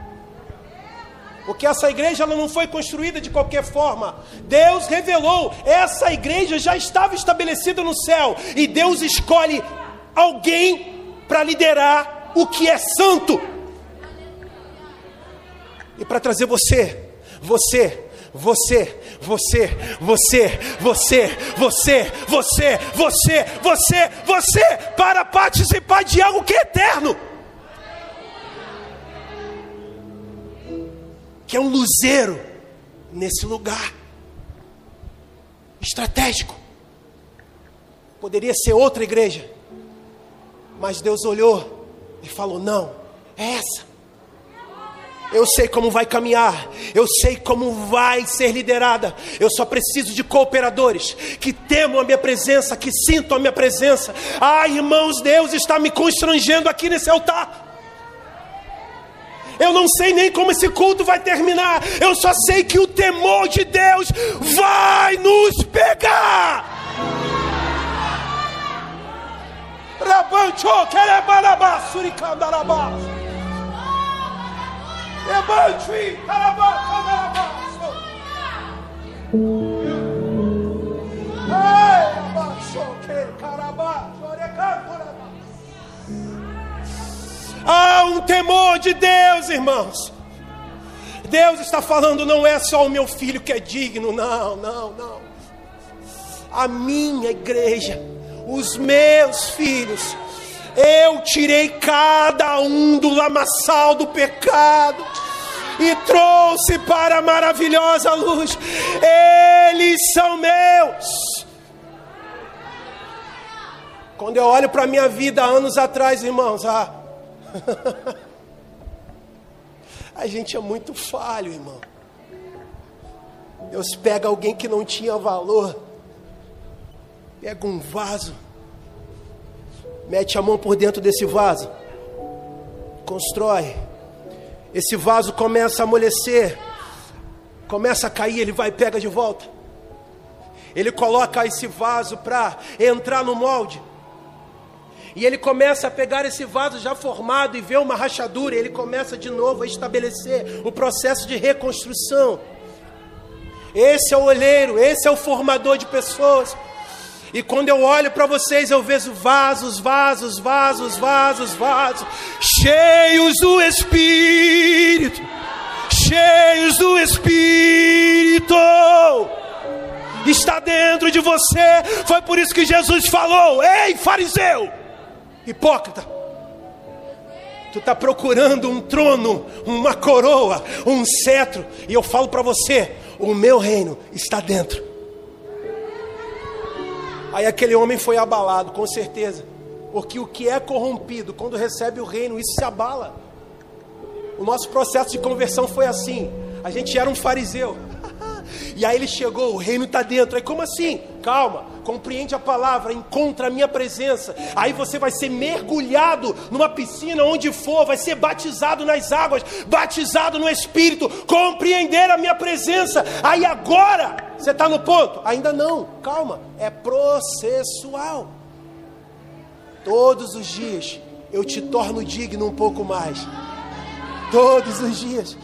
Porque essa igreja não foi construída de qualquer forma. Deus revelou, essa igreja já estava estabelecida no céu. E Deus escolhe alguém para liderar o que é santo. E para trazer você, você, você, você, você, você, você, você, você, você, você, para participar de algo que é eterno. Que é um luzeiro nesse lugar estratégico. Poderia ser outra igreja, mas Deus olhou e falou: não, é essa. Eu sei como vai caminhar, eu sei como vai ser liderada. Eu só preciso de cooperadores que temam a minha presença, que sintam a minha presença. Ah, irmãos, Deus está me constrangendo aqui nesse altar. Eu não sei nem como esse culto vai terminar. Eu só sei que o temor de Deus vai nos pegar. Rabancho, querebarabá, suricandarabá. Ebantri, carabá, candarabá. Ei, abaixo, que carabá, chorecantorabá. Há um temor de Deus, irmãos. Deus está falando, não é só o meu filho que é digno, não, não, não. A minha igreja, os meus filhos, eu tirei cada um do lamaçal do pecado e trouxe para a maravilhosa luz. Eles são meus. Quando eu olho para a minha vida anos atrás, irmãos, ah, A gente é muito falho, irmão. Deus pega alguém que não tinha valor, pega um vaso, mete a mão por dentro desse vaso, constrói. Esse vaso começa a amolecer, começa a cair, ele vai e pega de volta. Ele coloca esse vaso para entrar no molde. E ele começa a pegar esse vaso já formado e vê uma rachadura, e ele começa de novo a estabelecer o processo de reconstrução. Esse é o olheiro, esse é o formador de pessoas. E quando eu olho para vocês, eu vejo vasos, vasos, vasos, vasos, vasos, cheios do Espírito, cheios do Espírito. Está dentro de você. Foi por isso que Jesus falou: Ei, fariseu! Hipócrita, tu está procurando um trono, uma coroa, um cetro, e eu falo para você: o meu reino está dentro. Aí aquele homem foi abalado, com certeza, porque o que é corrompido, quando recebe o reino, isso se abala. O nosso processo de conversão foi assim: a gente era um fariseu. E aí ele chegou, o reino está dentro. Aí como assim? Calma, compreende a palavra, encontra a minha presença. Aí você vai ser mergulhado numa piscina onde for, vai ser batizado nas águas, batizado no Espírito, compreender a minha presença. Aí agora você está no ponto? Ainda não, calma, é processual. Todos os dias eu te torno digno um pouco mais. Todos os dias.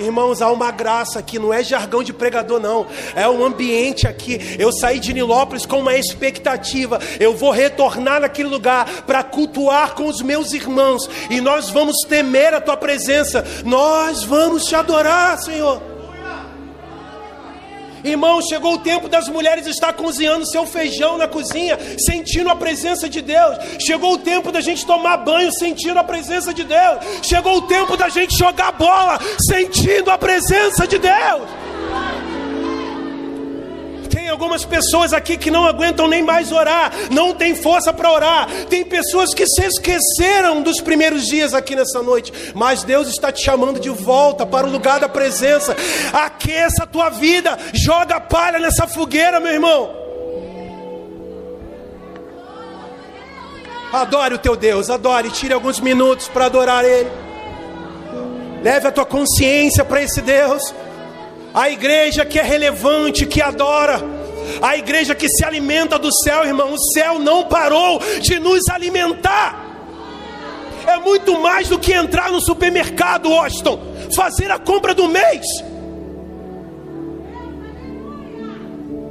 Irmãos, há uma graça aqui, não é jargão de pregador, não. É um ambiente aqui. Eu saí de Nilópolis com uma expectativa. Eu vou retornar naquele lugar para cultuar com os meus irmãos. E nós vamos temer a tua presença. Nós vamos te adorar, Senhor. Irmão, chegou o tempo das mulheres estar cozinhando seu feijão na cozinha, sentindo a presença de Deus. Chegou o tempo da gente tomar banho, sentindo a presença de Deus. Chegou o tempo da gente jogar bola, sentindo a presença de Deus algumas pessoas aqui que não aguentam nem mais orar, não tem força para orar. Tem pessoas que se esqueceram dos primeiros dias aqui nessa noite, mas Deus está te chamando de volta para o lugar da presença. Aqueça a tua vida, joga palha nessa fogueira, meu irmão. Adore o teu Deus, adore, tire alguns minutos para adorar Ele. Leve a tua consciência para esse Deus. A igreja que é relevante, que adora, a igreja que se alimenta do céu, irmão, o céu não parou de nos alimentar. É muito mais do que entrar no supermercado, Austin, fazer a compra do mês.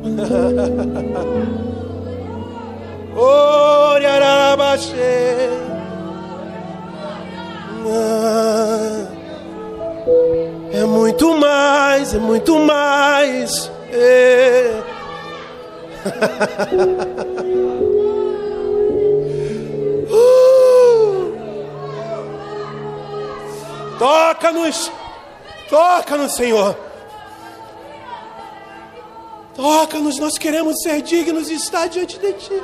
É muito mais, é muito mais. É. uh! Toca-nos, toca-nos, Senhor. Toca-nos, nós queremos ser dignos e estar diante de Ti.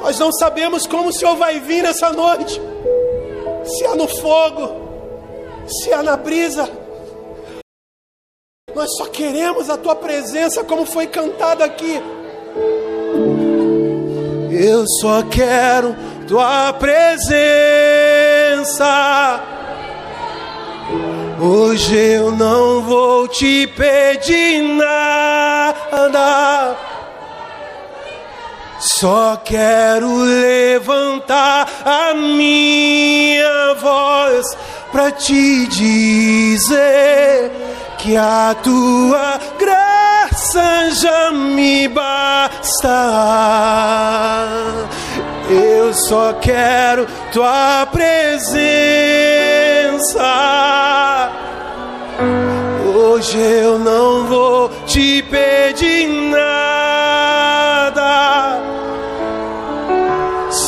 Nós não sabemos como o Senhor vai vir nessa noite. Se é no fogo, se é na brisa. Nós só queremos a tua presença, como foi cantado aqui. Eu só quero tua presença. Hoje eu não vou te pedir nada. Só quero levantar a minha voz para te dizer que a tua graça já me basta. Eu só quero tua presença. Hoje eu não vou te pedir nada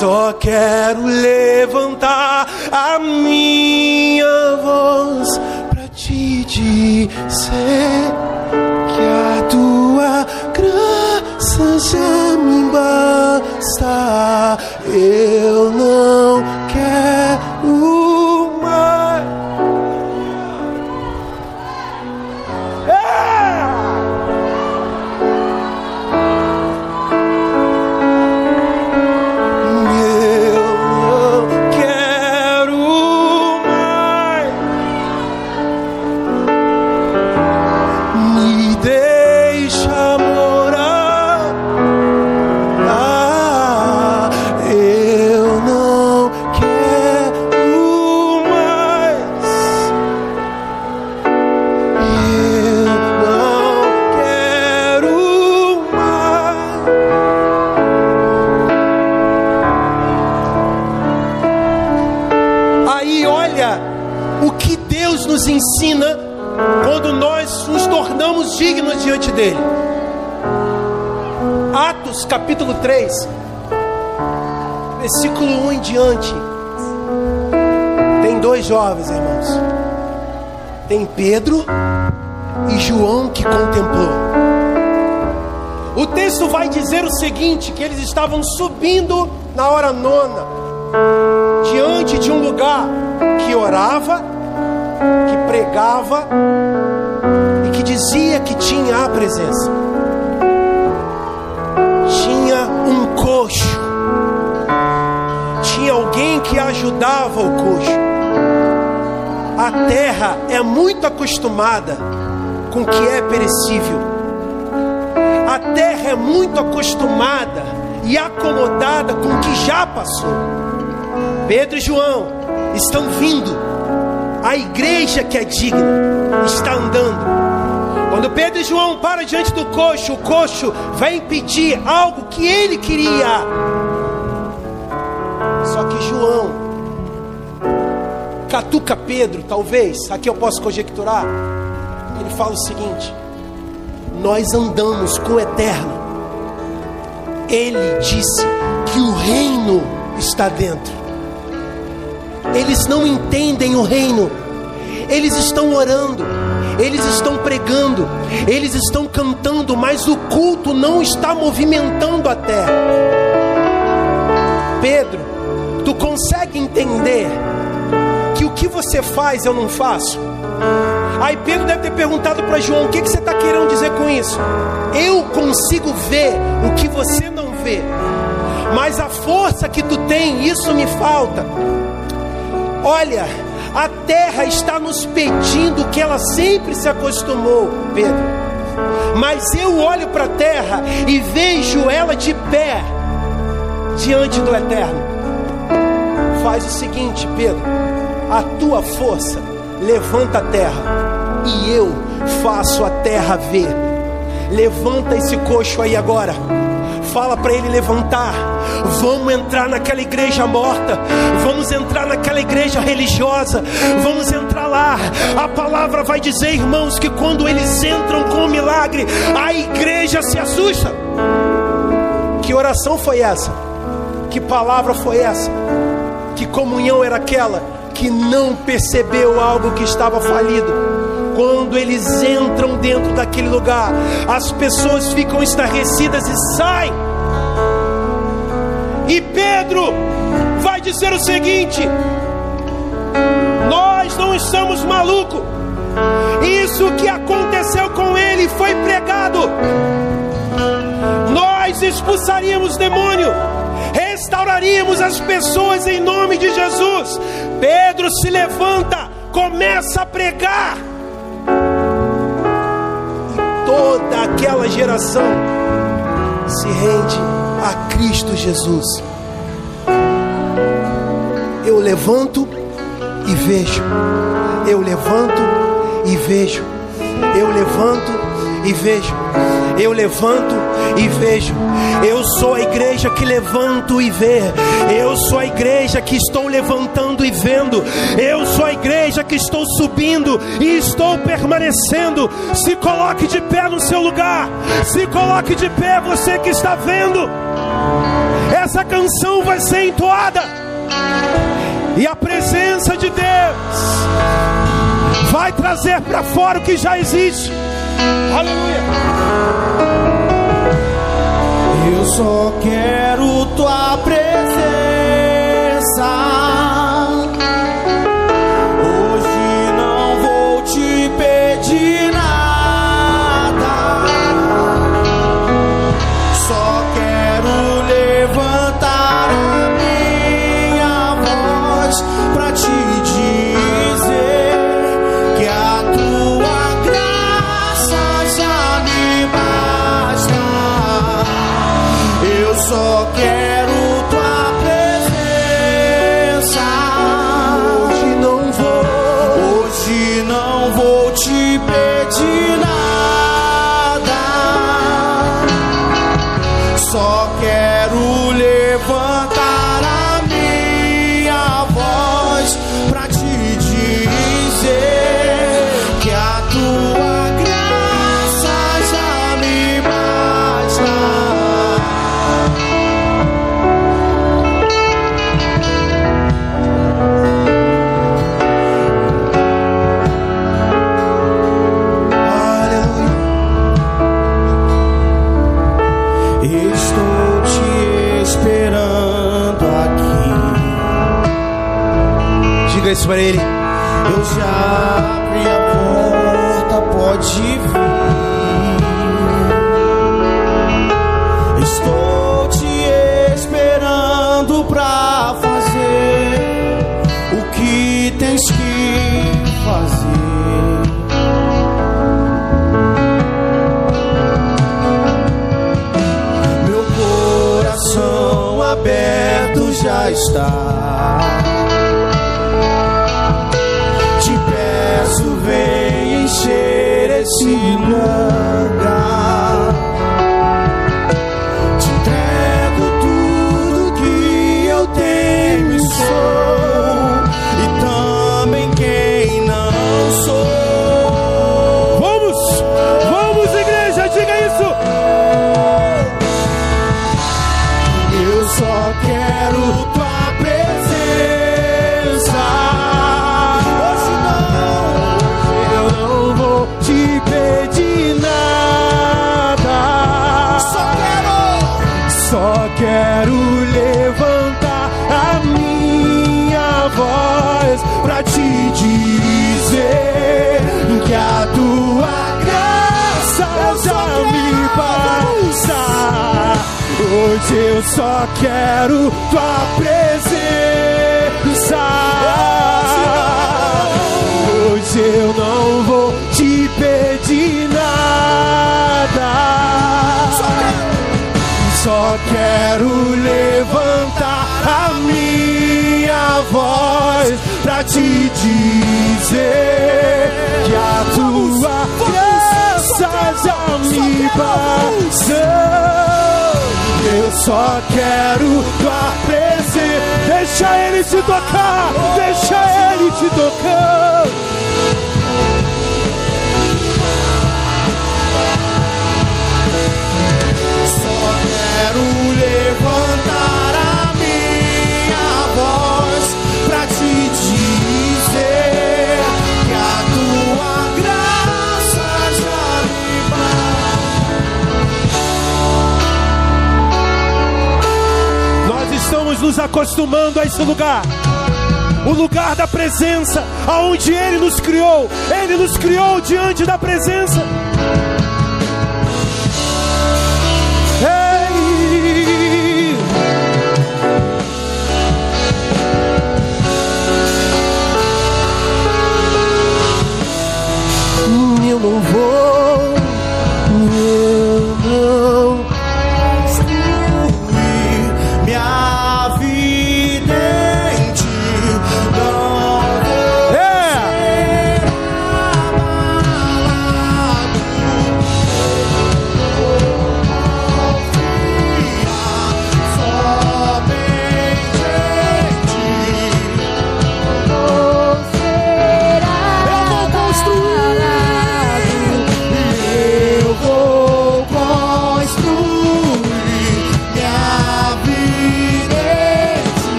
só quero levantar a minha voz para te dizer que a tua graça já me basta. Eu não dele. Atos capítulo 3, versículo 1 em diante. Tem dois jovens, irmãos. Tem Pedro e João que contemplou. O texto vai dizer o seguinte: que eles estavam subindo na hora nona, diante de um lugar que orava, que pregava que dizia que tinha a presença. Tinha um coxo. Tinha alguém que ajudava o coxo. A terra é muito acostumada com o que é perecível. A terra é muito acostumada e acomodada com o que já passou. Pedro e João estão vindo. A igreja que é digna está andando. Quando Pedro e João param diante do coxo, o coxo vai impedir algo que ele queria. Só que João catuca Pedro, talvez, aqui eu posso conjecturar. Ele fala o seguinte: Nós andamos com o eterno. Ele disse que o reino está dentro. Eles não entendem o reino. Eles estão orando, eles estão pregando, eles estão cantando, mas o culto não está movimentando a terra. Pedro, tu consegue entender que o que você faz eu não faço? Aí Pedro deve ter perguntado para João: o que, que você está querendo dizer com isso? Eu consigo ver o que você não vê, mas a força que tu tem, isso me falta. Olha, a terra está nos pedindo que ela sempre se acostumou, Pedro. Mas eu olho para a terra e vejo ela de pé diante do eterno. Faz o seguinte, Pedro: a tua força levanta a terra e eu faço a terra ver. Levanta esse coxo aí agora. Fala para ele levantar. Vamos entrar naquela igreja morta. Vamos entrar naquela igreja religiosa. Vamos entrar lá. A palavra vai dizer, irmãos, que quando eles entram com o milagre, a igreja se assusta. Que oração foi essa? Que palavra foi essa? Que comunhão era aquela que não percebeu algo que estava falido? Quando eles entram dentro daquele lugar, as pessoas ficam estarrecidas e saem. E Pedro vai dizer o seguinte: Nós não estamos malucos. Isso que aconteceu com ele foi pregado. Nós expulsaríamos demônio, restauraríamos as pessoas em nome de Jesus. Pedro se levanta, começa a pregar toda aquela geração se rende a Cristo Jesus. Eu levanto e vejo, eu levanto e vejo, eu levanto e vejo, eu levanto e vejo. Eu sou a igreja que levanto e vê. Eu sou a igreja que estou levantando e vendo. Eu sou a igreja que estou subindo e estou permanecendo. Se coloque de pé no seu lugar. Se coloque de pé, você que está vendo. Essa canção vai ser entoada. E a presença de Deus vai trazer para fora o que já existe. Aleluia. Eu só quero tua presença. nos acostumando a esse lugar. O lugar da presença, aonde Ele nos criou. Ele nos criou diante da presença.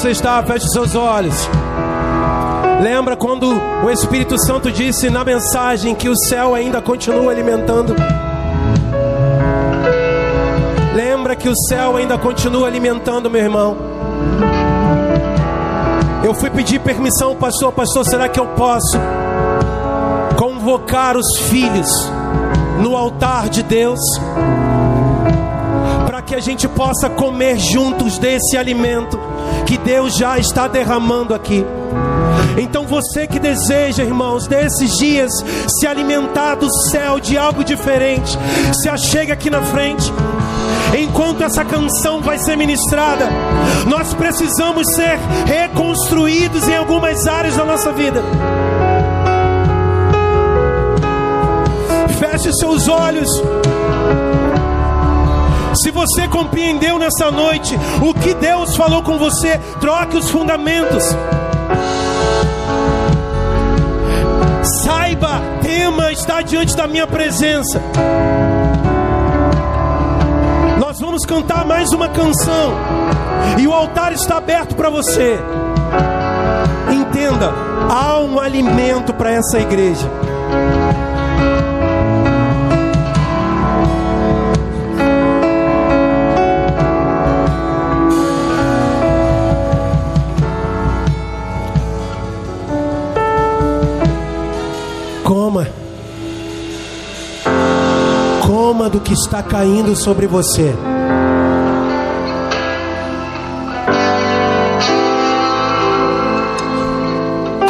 você está, feche seus olhos. Lembra quando o Espírito Santo disse na mensagem que o céu ainda continua alimentando? Lembra que o céu ainda continua alimentando, meu irmão. Eu fui pedir permissão, pastor, pastor, será que eu posso convocar os filhos no altar de Deus? Que a gente possa comer juntos desse alimento que Deus já está derramando aqui. Então você que deseja, irmãos, desses dias se alimentar do céu de algo diferente, se achegue aqui na frente. Enquanto essa canção vai ser ministrada, nós precisamos ser reconstruídos em algumas áreas da nossa vida. Feche seus olhos. Se você compreendeu nessa noite o que Deus falou com você, troque os fundamentos. Saiba, tema está diante da minha presença. Nós vamos cantar mais uma canção e o altar está aberto para você. Entenda, há um alimento para essa igreja. Do que está caindo sobre você.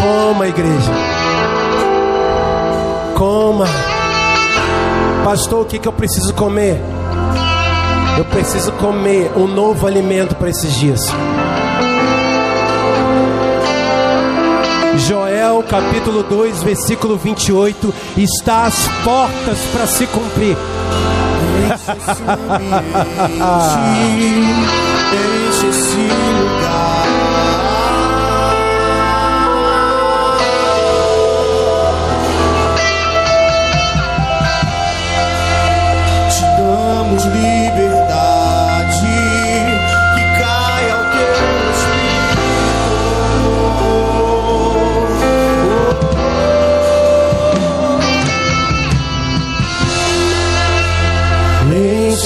Coma, igreja. Coma. Pastor, o que, que eu preciso comer? Eu preciso comer um novo alimento para esses dias. Joel capítulo 2, versículo 28, está às portas para se cumprir. 進み道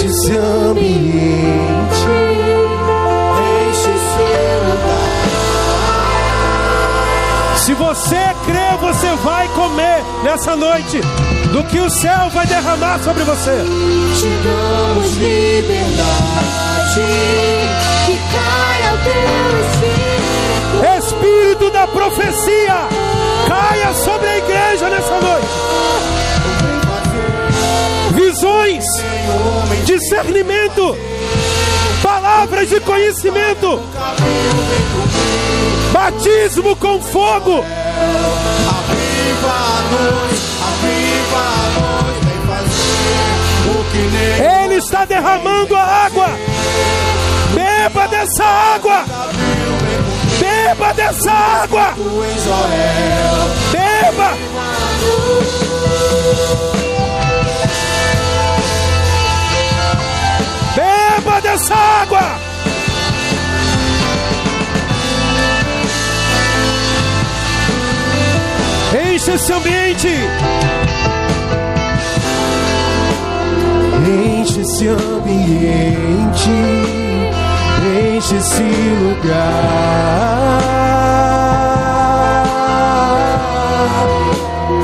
esse ambiente, enche esse lugar. Se você crê, você vai comer nessa noite do que o céu vai derramar sobre você. Te damos liberdade, que caia o teu espírito. Espírito da profecia, caia sobre a igreja nessa noite. Discernimento, palavras de conhecimento, batismo com fogo. Ele está derramando a água. Beba dessa água. Beba dessa água. Beba. Dessa água. Enche esse ambiente. Enche esse ambiente, enche esse lugar.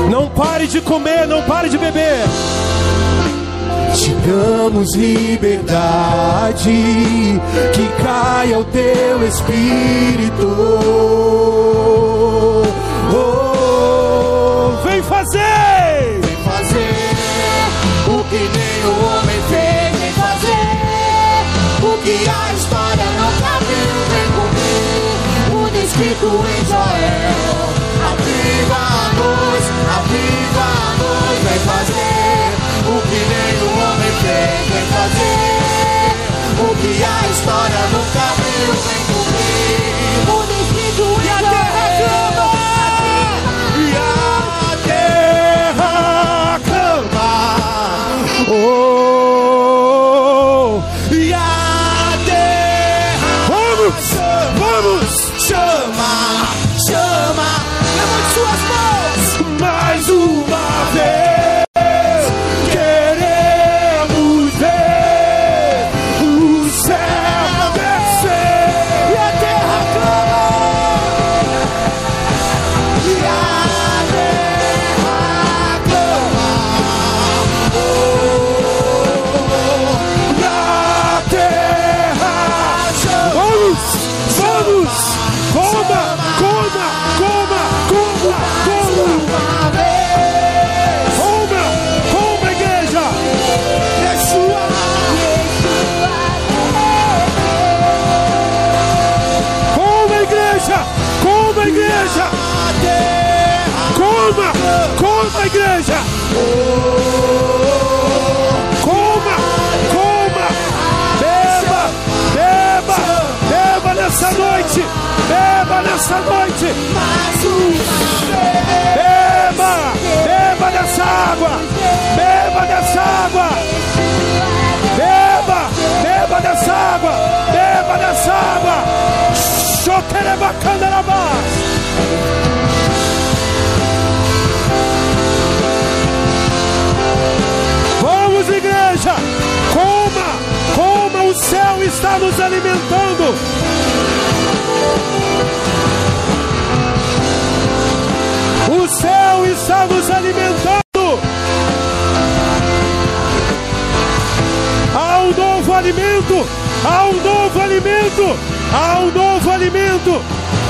Não pare de comer, não pare de beber. Damos liberdade, que caia o teu espírito. Oh, Vem fazer. vem fazer o que nem o homem fez, vem fazer o que a história nunca viu, vem cumprir o descrito em Joel. Aviva-nos, aviva-nos, vem fazer fazer. O que a história nunca viu, vem cumprir o descrito em Joel. E a terra clama, oh, e a terra Vamos, vamos. chama, chama, levante suas mãos, nessa noite. Mais uma Beba, beba dessa água. Beba dessa água. Beba, beba dessa água. Beba dessa água. Chotereba candarabás. Vamos, igreja, coma, coma, o céu está nos alimentando. O céu está nos alimentando. Há um novo alimento, há um novo alimento, há um novo alimento,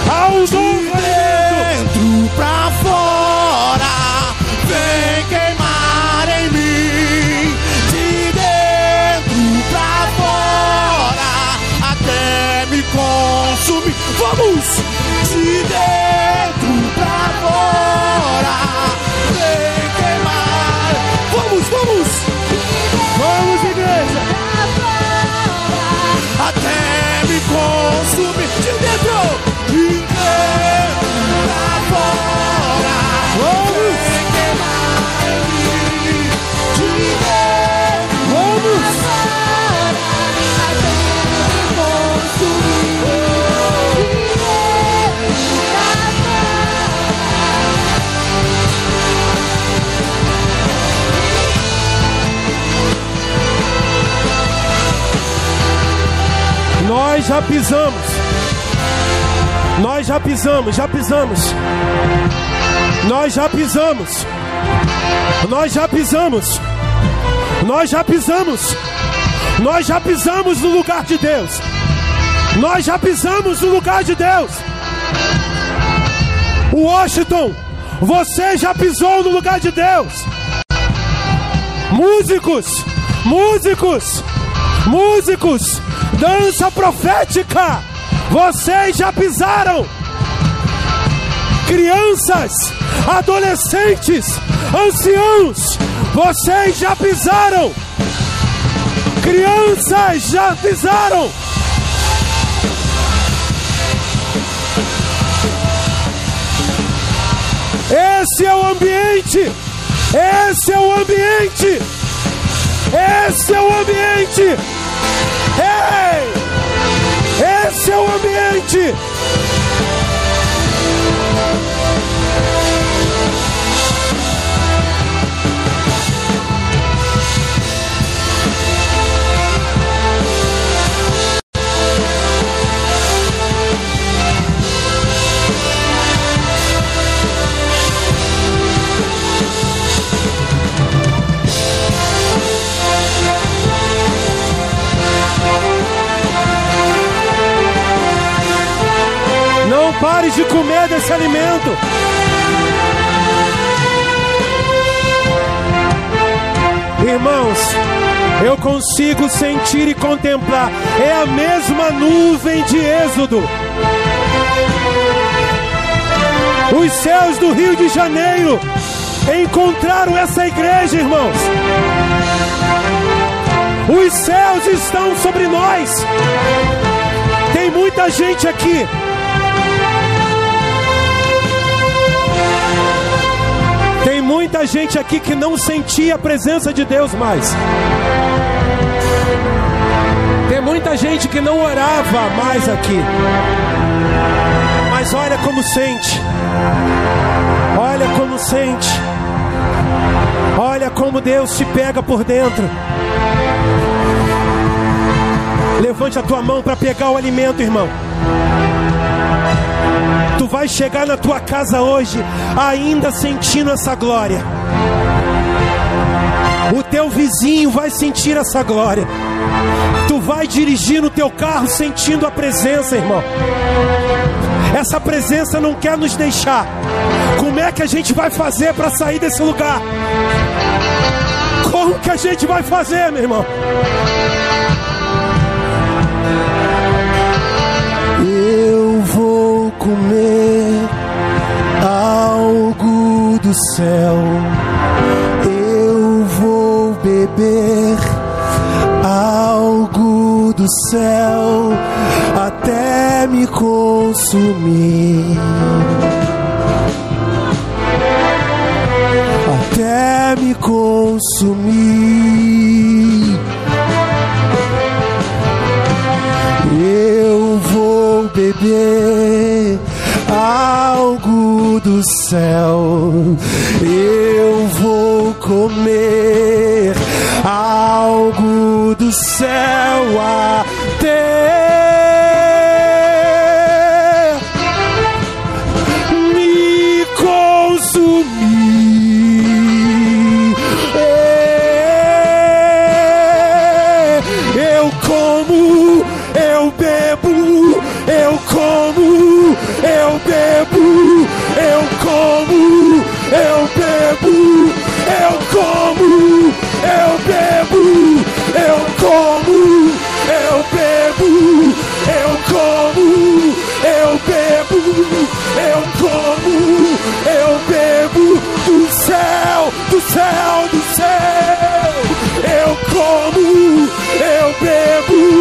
há um novo alimento. dentro pra fora, vem queimar pisamos. Nós já pisamos, já pisamos. Nós já pisamos. Nós já pisamos. Nós já pisamos. Nós já pisamos no lugar de Deus. Nós já pisamos no lugar de Deus. Washington, você já pisou no lugar de Deus. Músicos, músicos, músicos, dança profética, vocês já pisaram. Crianças, adolescentes, anciãos, vocês já pisaram. Crianças já pisaram. Esse é o ambiente. Esse é o ambiente. Esse é o ambiente. O ambiente. Pare de comer desse alimento. Irmãos, eu consigo sentir e contemplar. É a mesma nuvem de Êxodo. Os céus do Rio de Janeiro encontraram essa igreja, irmãos. Os céus estão sobre nós. Tem muita gente aqui gente aqui que não sentia a presença de Deus mais. Tem muita gente que não orava mais aqui. Mas olha como sente. Olha como sente. Olha como Deus te pega por dentro. Levante a tua mão para pegar o alimento, irmão. Tu vai chegar na tua casa hoje ainda sentindo essa glória. O teu vizinho vai sentir essa glória. Tu vai dirigir no teu carro sentindo a presença, irmão. Essa presença não quer nos deixar. Como é que a gente vai fazer para sair desse lugar? Como que a gente vai fazer, meu irmão? Comer algo do céu. Eu vou beber algo do céu até me consumir. Até me consumir. beber algo do céu, eu vou comer algo do céu até. Como, eu bebo, eu como, eu bebo, eu como, eu bebo do céu, do céu, do céu. Eu como, eu bebo,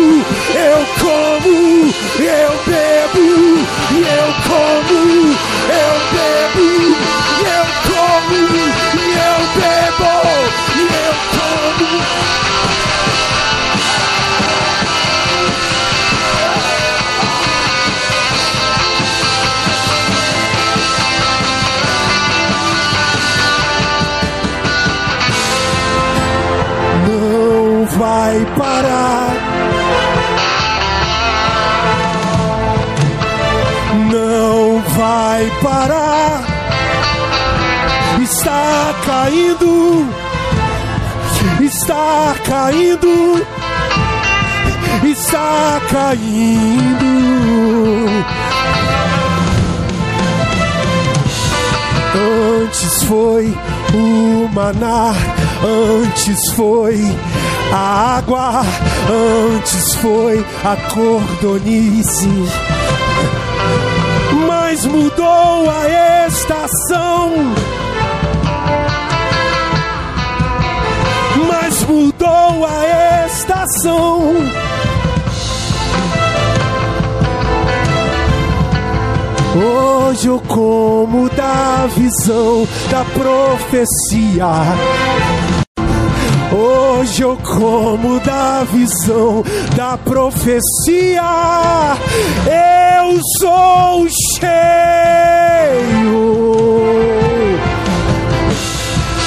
Está caindo. Antes foi o maná, antes foi a água, antes foi a cordonice. Mas mudou a estação. Mas mudou a estação. Hoje eu como da visão da profecia. Hoje eu como da visão da profecia. Eu sou cheio.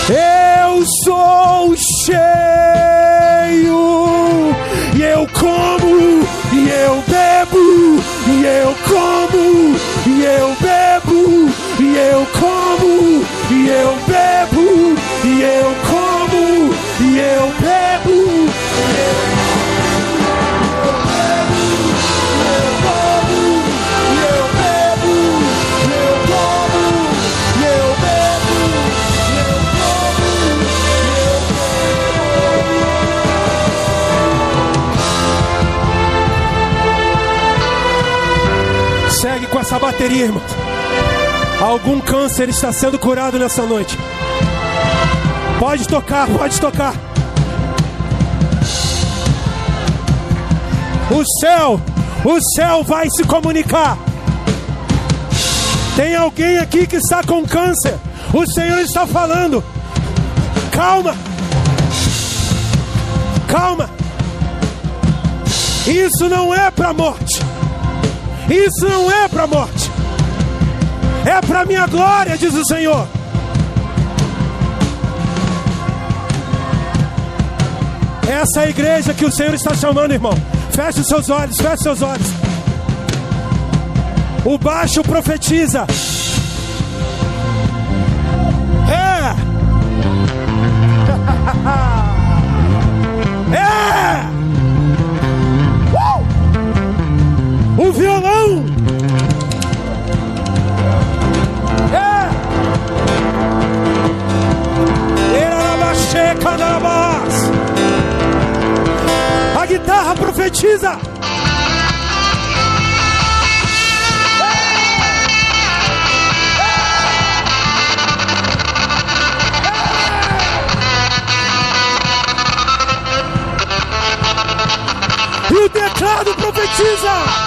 Eu sou cheio. Bateria, irmão. Algum câncer está sendo curado nessa noite. Pode tocar, pode tocar. O céu, o céu vai se comunicar. Tem alguém aqui que está com câncer. O Senhor está falando. Calma. Calma. Isso não é para morte. Isso não é para morte. É para minha glória, diz o Senhor. Essa é a igreja que o Senhor está chamando, irmão. Feche os seus olhos, feche os seus olhos. O baixo profetiza. É! É! Uh! O violão! A guitarra profetiza! E o teclado profetiza!